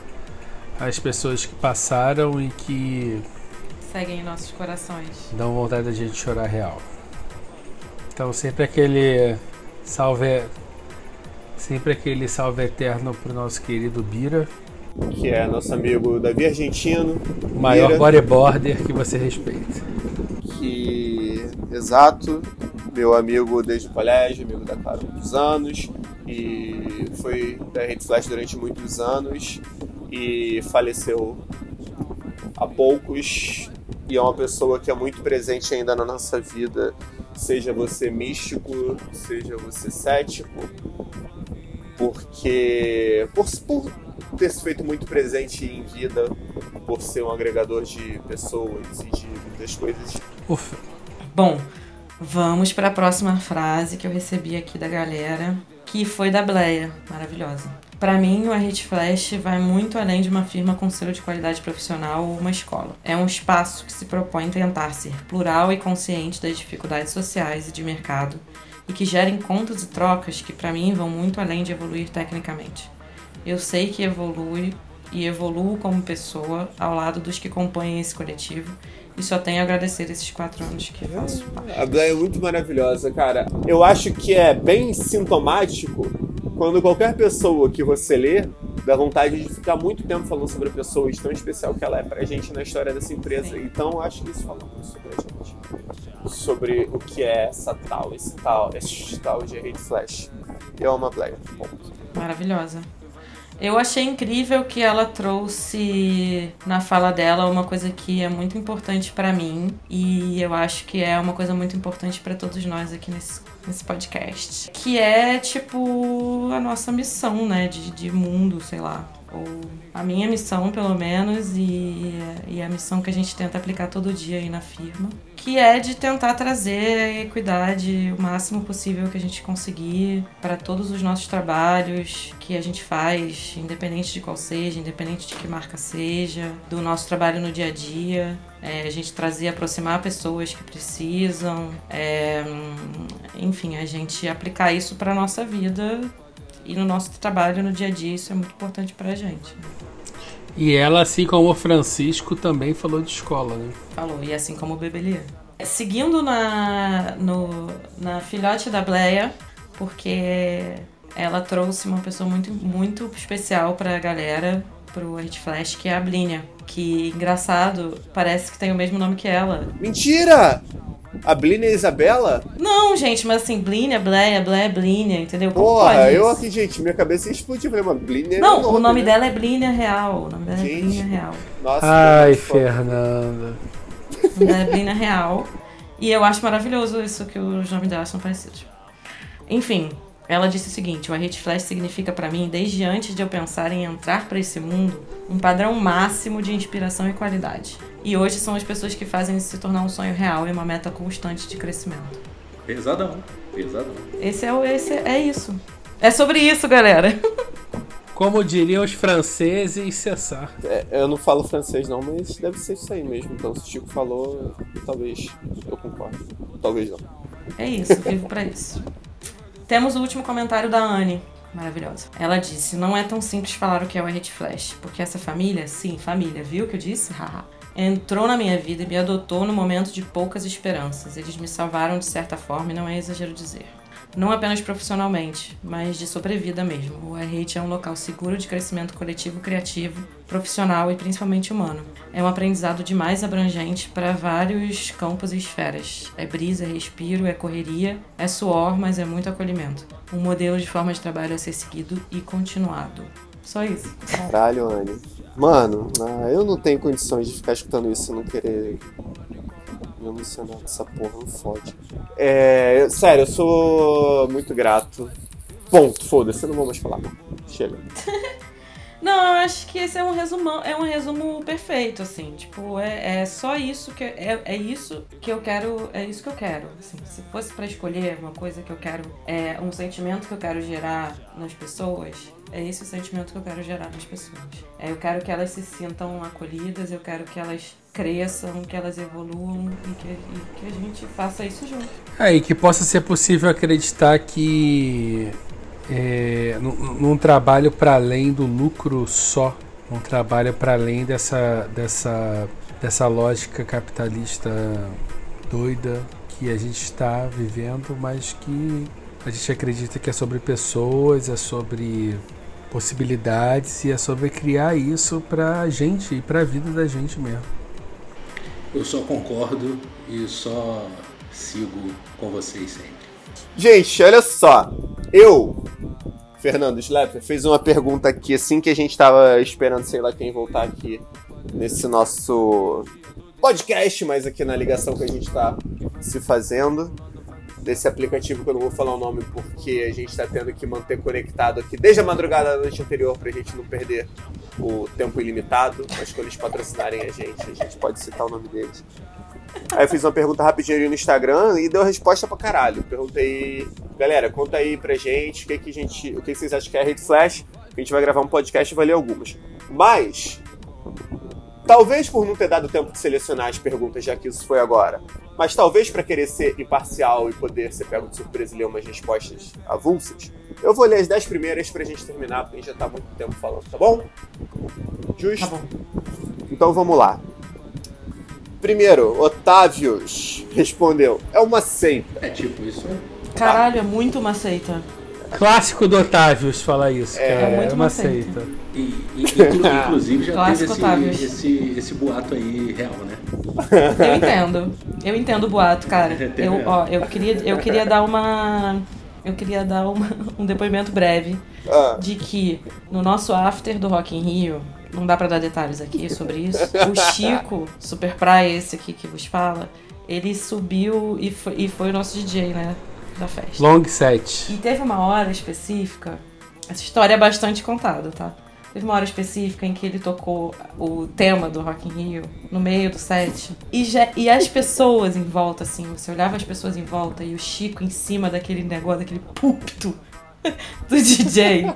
às pessoas que passaram e que seguem em nossos corações. Dão vontade da gente chorar real. Então sempre aquele salve sempre aquele salve eterno pro nosso querido Bira, que é nosso amigo Davi Argentino, o maior bodyboarder que você respeita. Que exato, meu amigo desde o colégio, amigo da Clara há muitos anos. E foi da Rede Flash durante muitos anos. E faleceu há poucos. E é uma pessoa que é muito presente ainda na nossa vida, seja você místico, seja você cético, porque por, por ter se feito muito presente em vida, por ser um agregador de pessoas e de muitas coisas. Ufa. Bom, vamos para a próxima frase que eu recebi aqui da galera, que foi da Bleia, maravilhosa. Para mim, o Hit Flash vai muito além de uma firma com selo de qualidade profissional ou uma escola. É um espaço que se propõe tentar ser plural e consciente das dificuldades sociais e de mercado e que gera encontros e trocas que para mim vão muito além de evoluir tecnicamente. Eu sei que evolui e evoluo como pessoa ao lado dos que compõem esse coletivo e só tenho a agradecer esses quatro anos que faço. A Blair é muito maravilhosa, cara. Eu acho que é bem sintomático quando qualquer pessoa que você lê dá vontade de ficar muito tempo falando sobre a pessoa tão especial que ela é pra gente na história dessa empresa. Sim. Então acho que isso fala muito sobre a gente. Sobre o que é essa tal, esse tal, esse tal de Hate Flash. Eu amo a. Ponto. Maravilhosa. Eu achei incrível que ela trouxe na fala dela uma coisa que é muito importante para mim e eu acho que é uma coisa muito importante para todos nós aqui nesse, nesse podcast, que é tipo a nossa missão, né, de, de mundo, sei lá, a minha missão pelo menos e, e a missão que a gente tenta aplicar todo dia aí na firma, que é de tentar trazer equidade o máximo possível que a gente conseguir para todos os nossos trabalhos que a gente faz, independente de qual seja, independente de que marca seja, do nosso trabalho no dia a dia. É, a gente trazer, aproximar pessoas que precisam, é, enfim, a gente aplicar isso para nossa vida e no nosso trabalho no dia a dia isso é muito importante para a gente. E ela, assim como o Francisco, também falou de escola, né? Falou, e assim como o Bebelia. Seguindo na, no, na filhote da Bleia, porque ela trouxe uma pessoa muito, muito especial pra galera, pro Art Flash, que é a Blínia. Que, engraçado, parece que tem o mesmo nome que ela. Mentira! A Blínia e a Isabela? Não, gente, mas assim, Blínia, Bleia, Bleia, Blínia, entendeu? Como Porra, eu aqui, gente, minha cabeça explodiu. Falei, mas Blínia Não, é o nome, o nome né? dela é Blínia Real. O nome dela é gente. é Blínia Real. Nossa, Ai, Fernanda. O nome dela é Blínia Real. E eu acho maravilhoso isso que os nomes dela são parecidos. Enfim, ela disse o seguinte: o Hit Flash significa para mim, desde antes de eu pensar em entrar para esse mundo, um padrão máximo de inspiração e qualidade. E hoje são as pessoas que fazem isso se tornar um sonho real e uma meta constante de crescimento. Pesadão, pesadão. Esse é, o, esse é isso. É sobre isso, galera. Como diriam os franceses, cessar. É, eu não falo francês não, mas deve ser isso aí mesmo. Então, se o Chico falou, talvez eu concordo. Talvez não. É isso, vivo para isso. Temos o último comentário da Anne. Maravilhosa. Ela disse: Não é tão simples falar o que é o Hit Flash, porque essa família, sim, família, viu o que eu disse? Haha. entrou na minha vida e me adotou no momento de poucas esperanças. Eles me salvaram de certa forma e não é exagero dizer não apenas profissionalmente, mas de sobrevida mesmo. O iHate é um local seguro de crescimento coletivo, criativo, profissional e principalmente humano. É um aprendizado demais abrangente para vários campos e esferas. É brisa, é respiro, é correria, é suor, mas é muito acolhimento. Um modelo de forma de trabalho a ser seguido e continuado. Só isso. Caralho, Anne. Mano, ah, eu não tenho condições de ficar escutando isso e não querer emocionar essa porra, não fode. É, sério, eu sou muito grato. Ponto, foda-se, eu não vou mais falar. Chega. Não, eu acho que esse é um resumão, é um resumo perfeito, assim. Tipo, é, é só isso que é, é isso que eu quero, é isso que eu quero. Assim, se fosse pra escolher uma coisa que eu quero, é um sentimento que eu quero gerar nas pessoas, é esse o sentimento que eu quero gerar nas pessoas. É, eu quero que elas se sintam acolhidas, eu quero que elas cresçam, que elas evoluam e que, e que a gente faça isso junto. É, e que possa ser possível acreditar que é, num, num trabalho para além do lucro só, um trabalho para além dessa, dessa, dessa lógica capitalista doida que a gente está vivendo, mas que a gente acredita que é sobre pessoas, é sobre possibilidades e é sobre criar isso para a gente e para a vida da gente mesmo. Eu só concordo e só sigo com vocês sempre. Gente, olha só. Eu, Fernando Schlepper, fez uma pergunta aqui assim que a gente tava esperando, sei lá quem voltar aqui nesse nosso podcast, mas aqui na ligação que a gente tá se fazendo. Desse aplicativo que eu não vou falar o nome porque a gente tá tendo que manter conectado aqui desde a madrugada da noite anterior pra gente não perder o tempo ilimitado. Mas quando eles patrocinarem a gente, a gente pode citar o nome deles. Aí eu fiz uma pergunta rapidinho ali no Instagram e deu resposta pra caralho. Perguntei, galera, conta aí pra gente o que, que, a gente, o que vocês acham que é Hate Flash. A gente vai gravar um podcast e vai ler algumas. Mas, talvez por não ter dado tempo de selecionar as perguntas, já que isso foi agora, mas talvez para querer ser imparcial e poder ser pego de surpresa e ler umas respostas avulsas, eu vou ler as 10 primeiras pra gente terminar, porque a gente já tá há muito tempo falando, tá bom? Justo? Tá bom. Então vamos lá. Primeiro, Otávios respondeu: é uma seita. É tipo isso. Caralho, é muito uma seita. Clássico do Otávios falar isso, É, cara. É, muito uma uma seita. E, e- inclu- inclusive já Clássico teve esse, esse, esse boato aí real, né? Eu entendo. Eu entendo o boato, cara. Eu, ó, eu queria, eu queria dar uma. Eu queria dar uma- um depoimento breve Ah, de que no nosso after do Rock in Rio, não dá pra dar detalhes aqui sobre isso. O Chico, Super Praia, esse aqui que vos fala, ele subiu e foi, e foi o nosso DJ, né? Da festa. Long set. E teve uma hora específica, essa história é bastante contada, tá? Teve uma hora específica em que ele tocou o tema do Rock in Rio no meio do set. E, já- e as pessoas em volta, assim, você olhava as pessoas em volta e o Chico em cima daquele negócio, daquele púlpito do DJ.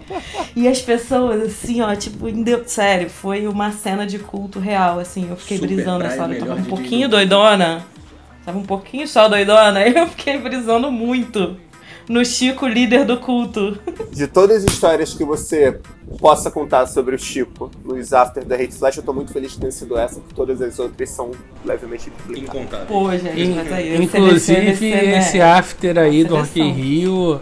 E as pessoas, assim, ó, tipo, sério, foi uma cena de culto real, assim. Eu fiquei Super brisando nessa hora. Eu tava um pouquinho doidona. Tava um pouquinho só doidona. Aí eu fiquei brisando muito no Chico, líder do culto. de todas as histórias que você possa contar sobre o Chico nos after da Hate Flash, eu tô muito feliz que tenha sido essa, porque todas as outras são levemente duplicadas. Incontável. Pô, gente, mas aí. Inclusive, selecionei, né? esse after aí do Rock in. Rio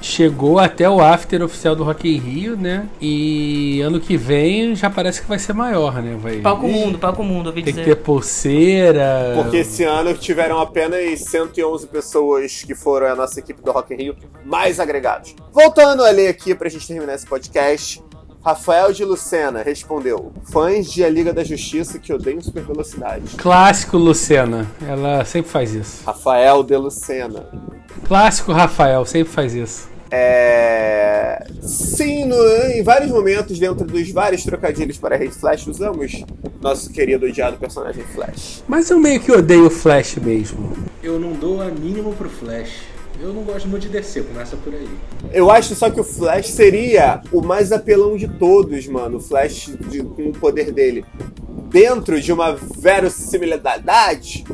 chegou até o after oficial do Rock in Rio, né? E ano que vem já parece que vai ser maior, né? Vai Palco Mundo, Palco Mundo, ouvi tem que dizer. ter pulseira. Porque esse ano tiveram apenas 111 pessoas que foram a nossa equipe do Rock in Rio, mais agregados. Voltando a ler aqui pra gente terminar esse podcast, Rafael de Lucena respondeu: fãs de A Liga da Justiça que odeiam super velocidade. Clássico Lucena. Ela sempre faz isso. Rafael de Lucena. Clássico Rafael, sempre faz isso. É... Sim, no- em vários momentos, dentro dos vários trocadilhos para Hate Flash, usamos nosso querido odiado personagem Flash. Mas eu meio que odeio o Flash mesmo. Eu não dou a mínimo pro Flash. Eu não gosto muito de descer, começa por aí. Eu acho só que o Flash seria o mais apelão de todos, mano. O Flash de- com o poder dele. Dentro de uma verossimilidade,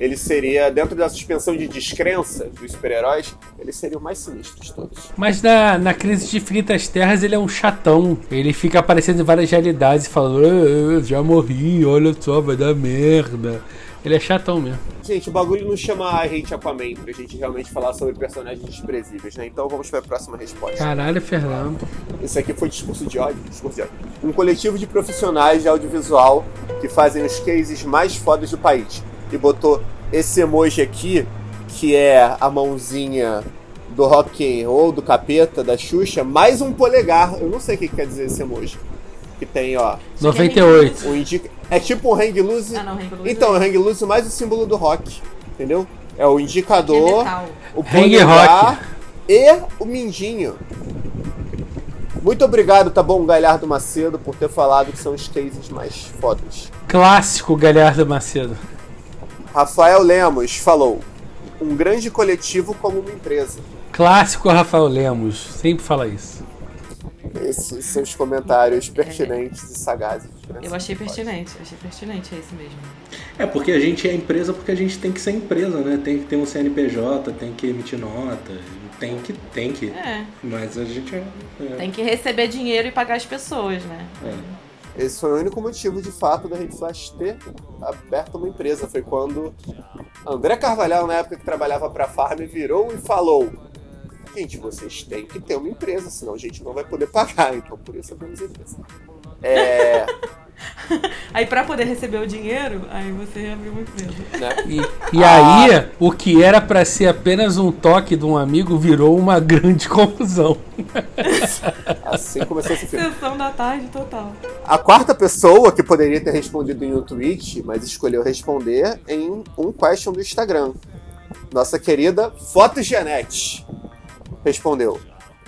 ele seria, dentro da suspensão de descrença dos super-heróis, ele seria o mais sinistro de todos. Mas na, na crise de Infinitas Terras ele é um chatão. Ele fica aparecendo em várias realidades falando, "Ah, eu já morri, olha só, vai dar merda. Ele é chatão mesmo. Gente, o bagulho não chama a Hate Aquaman pra gente realmente falar sobre personagens desprezíveis, né? Então vamos pra próxima resposta. Caralho, Fernando. Esse aqui foi discurso de ódio. Discurso de ódio. Um coletivo de profissionais de audiovisual que fazem os cases mais fodas do país. E botou esse emoji aqui, que é a mãozinha do rock and roll, do capeta, da Xuxa, mais um polegar. Eu não sei o que quer dizer esse emoji. Que tem, ó. 98. O indica... É tipo um hang loose. Ah, não, hang loose Então, é- o hang loose mais o símbolo do rock. Entendeu? É o é indicador, metal. o polegar rock. e o mindinho. Muito obrigado, tá bom, Galhardo Macedo, por ter falado que são os cases mais fodas. Clássico Galhardo Macedo. Rafael Lemos falou: um grande coletivo como uma empresa. Clássico Rafael Lemos, sempre fala isso. Esses são os comentários pertinentes e sagazes. Eu achei pertinente, achei pertinente, é esse mesmo. É porque a gente é empresa porque a gente tem que ser empresa, né? Tem que ter um CNPJ, tem que emitir nota, tem que, tem que. É. Mas a gente é. é. Tem que receber dinheiro e pagar as pessoas, né? É. Esse foi o único motivo, de fato, da Rede Flash ter aberto uma empresa. Foi quando André Carvalhal, na época que trabalhava para a Farm, virou e falou: Gente, vocês têm que ter uma empresa, senão a gente não vai poder pagar. Então, por isso abrimos a empresa. É. Aí pra poder receber o dinheiro, aí você abriu uma empresa. né? E, e aí, o que era pra ser apenas um toque de um amigo virou uma grande confusão. Assim começou esse filme. Sessão da tarde total. A quarta pessoa que poderia ter respondido em um tweet, mas escolheu responder em um question do Instagram. Nossa querida Fotogenete respondeu: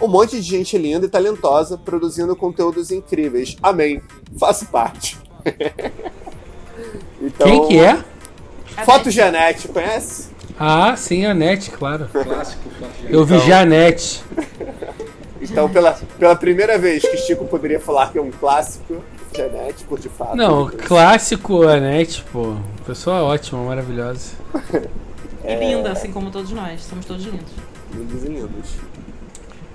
Um monte de gente linda e talentosa produzindo conteúdos incríveis. Amém. Faço parte. então, Quem que é? Fotogenete, conhece? Ah, sim, a NET, claro. Clássico. Eu vi já a NET. Então, pela, pela primeira vez que Chico poderia falar que é um clássico, Genete, por de fato. Não, clássico a NET, pô. Pessoa ótima, maravilhosa. E linda, assim como todos nós. Somos todos lindos. Lindos e lindos.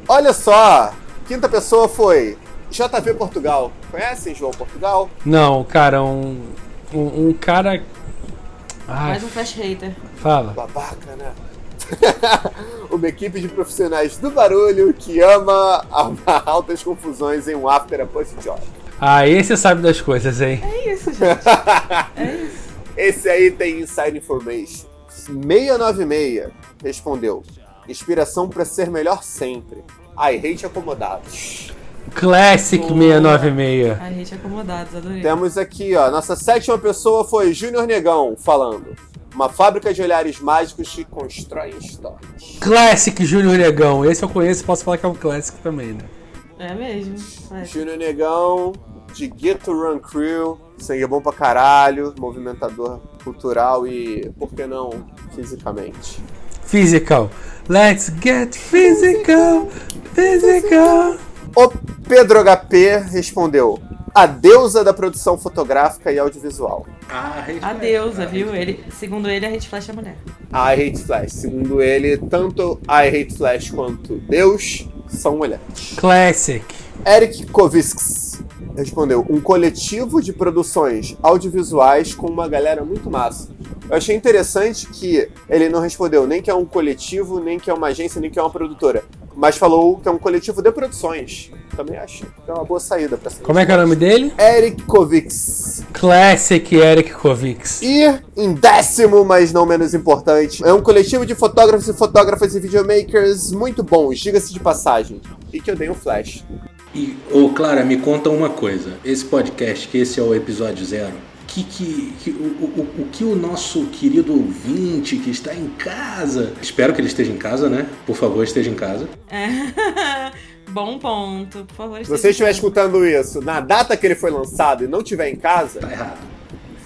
Olha só, quinta pessoa foi JV Portugal. Conhecem João Portugal? Não, cara, um. Um, um cara. Ai, Mais um flash hater. fala. Babaca, né? Uma equipe de profissionais do barulho que ama altas confusões em um after após job. Ah, esse sabe das coisas, hein? É isso, gente. Esse aí tem inside information. 696 respondeu: Inspiração pra ser melhor sempre. I hate acomodados. Classic Boa. 696. A gente é acomodados, adorei. Temos aqui, ó, nossa sétima pessoa foi Júnior Negão falando. Uma fábrica de olhares mágicos que constrói histórias. Classic Júnior Negão. Esse eu conheço, posso falar que é um clássico também, né? É mesmo. É. Júnior Negão, de Get to Run Crew, sangue bom pra caralho, movimentador cultural e, por que não, fisicamente. Physical. Let's get physical. Physical. O Pedro HP respondeu: A deusa da produção fotográfica e audiovisual. Ah, A Flash. deusa, viu? Ele, segundo ele, a Rede Flash é mulher. I Hate Flash. Segundo ele, tanto I Hate Flash quanto Deus são mulheres. Classic. Eric Kovisks respondeu: um coletivo de produções audiovisuais com uma galera muito massa. Eu achei interessante que ele não respondeu nem que é um coletivo, nem que é uma agência, nem que é uma produtora, mas falou que é um coletivo de produções. Também acho que é uma boa saída pra essa Como é que é o nome dele? Eric Kovics. Classic Eric Kovics. E, em décimo, mas não menos importante, é um coletivo de fotógrafos e fotógrafas e videomakers muito bons, diga-se de passagem. E que eu dei um flash. E, ô Clara, me conta uma coisa. Esse podcast, que esse é o episódio zero, que, que, que- o, o, o que o nosso querido ouvinte que está em casa, espero que ele esteja em casa, né? Por favor, esteja em casa. É. Bom ponto, por favor. Se você estiver escutando isso na data que ele foi lançado e não estiver em casa, Tá errado.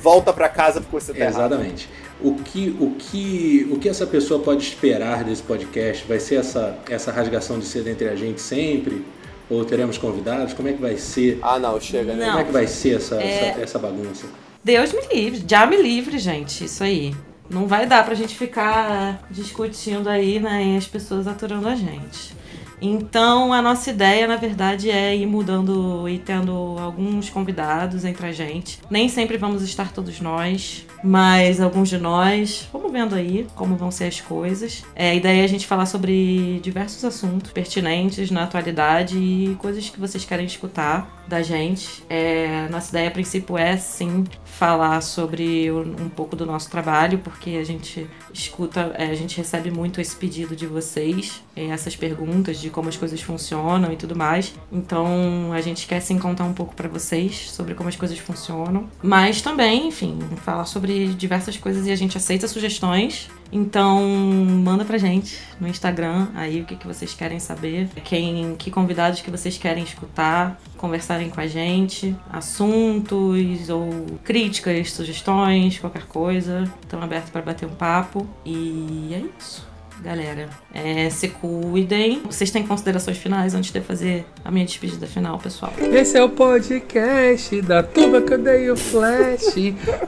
volta pra casa porque você tá errado. Exatamente. O que, o, que, o que essa pessoa pode esperar desse podcast? Vai ser essa, essa rasgação de seda entre a gente sempre? Ou teremos convidados? Como é que vai ser? Ah, não, chega, né? Não. Como é que vai ser essa, É. essa, essa bagunça? Deus me livre, já me livre, gente. Isso aí. Não vai dar pra gente ficar discutindo aí, né? E as pessoas aturando a gente. Então, a nossa ideia, na verdade, é ir mudando e tendo alguns convidados entre a gente. Nem sempre vamos estar todos nós, mas alguns de nós. Vamos vendo aí como vão ser as coisas. É, a ideia é a gente falar sobre diversos assuntos pertinentes na atualidade e coisas que vocês querem escutar da gente. É, nossa ideia a princípio é sim falar sobre um pouco do nosso trabalho, porque a gente escuta, é, a gente recebe muito esse pedido de vocês, é, essas perguntas de como as coisas funcionam e tudo mais. Então a gente quer sim contar um pouco pra vocês sobre como as coisas funcionam, mas também, enfim, falar sobre diversas coisas e a gente aceita sugestões Então, manda pra gente no Instagram aí o que, que vocês querem saber, quem, que convidados que vocês querem escutar, conversarem com a gente, assuntos ou críticas, sugestões, qualquer coisa. Estamos abertos para bater um papo. E é isso galera. É, se cuidem. Vocês têm considerações finais antes de eu fazer a minha despedida final, pessoal? Esse é o podcast da turma que odeia o Flash,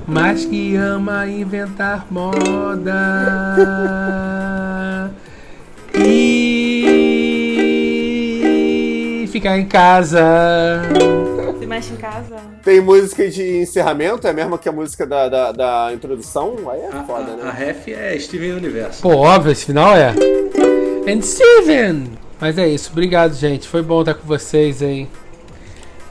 mas que ama inventar moda. E ficar em casa. Mexe em casa. Tem música de encerramento, é a mesma que a música da, da, da introdução? Aí é foda, A né? ref é Steven Universo. Pô, óbvio, esse final é. And Steven! Mas é isso, obrigado, gente. Foi bom estar com vocês, hein?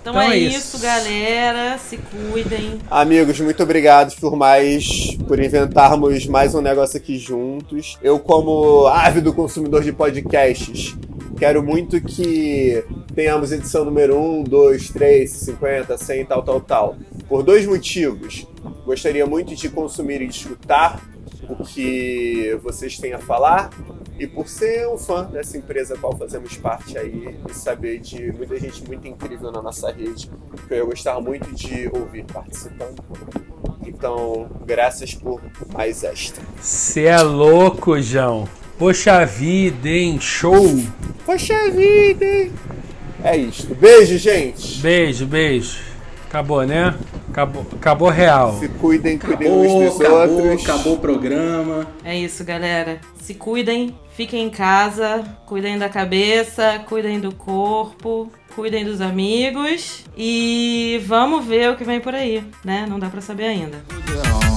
Então, Então é, é isso, isso. galera. Se cuidem. Amigos, muito obrigado por mais por inventarmos mais um negócio aqui juntos. Eu, como ávido consumidor de podcasts, quero muito que tenhamos edição número 1, 2, 3, 50, 100, tal, tal, tal. Por dois motivos. Gostaria muito de consumir e de escutar o que vocês têm a falar. E por ser um fã dessa empresa qual fazemos parte aí e saber de muita gente muito incrível na nossa rede, que eu ia gostar muito de ouvir participando. Então, graças por mais esta. Você é louco, João. Poxa vida, hein? Show! Poxa vida, hein? É isto. Beijo, gente. Beijo, beijo. Acabou, né? Acabou, acabou real. Se cuidem, cuidem Acabou, uns dos acabou, outros. acabou o programa. É isso, galera. Se cuidem, fiquem em casa, cuidem da cabeça, cuidem do corpo, cuidem dos amigos e vamos ver o que vem por aí, né? Não dá pra saber ainda. On.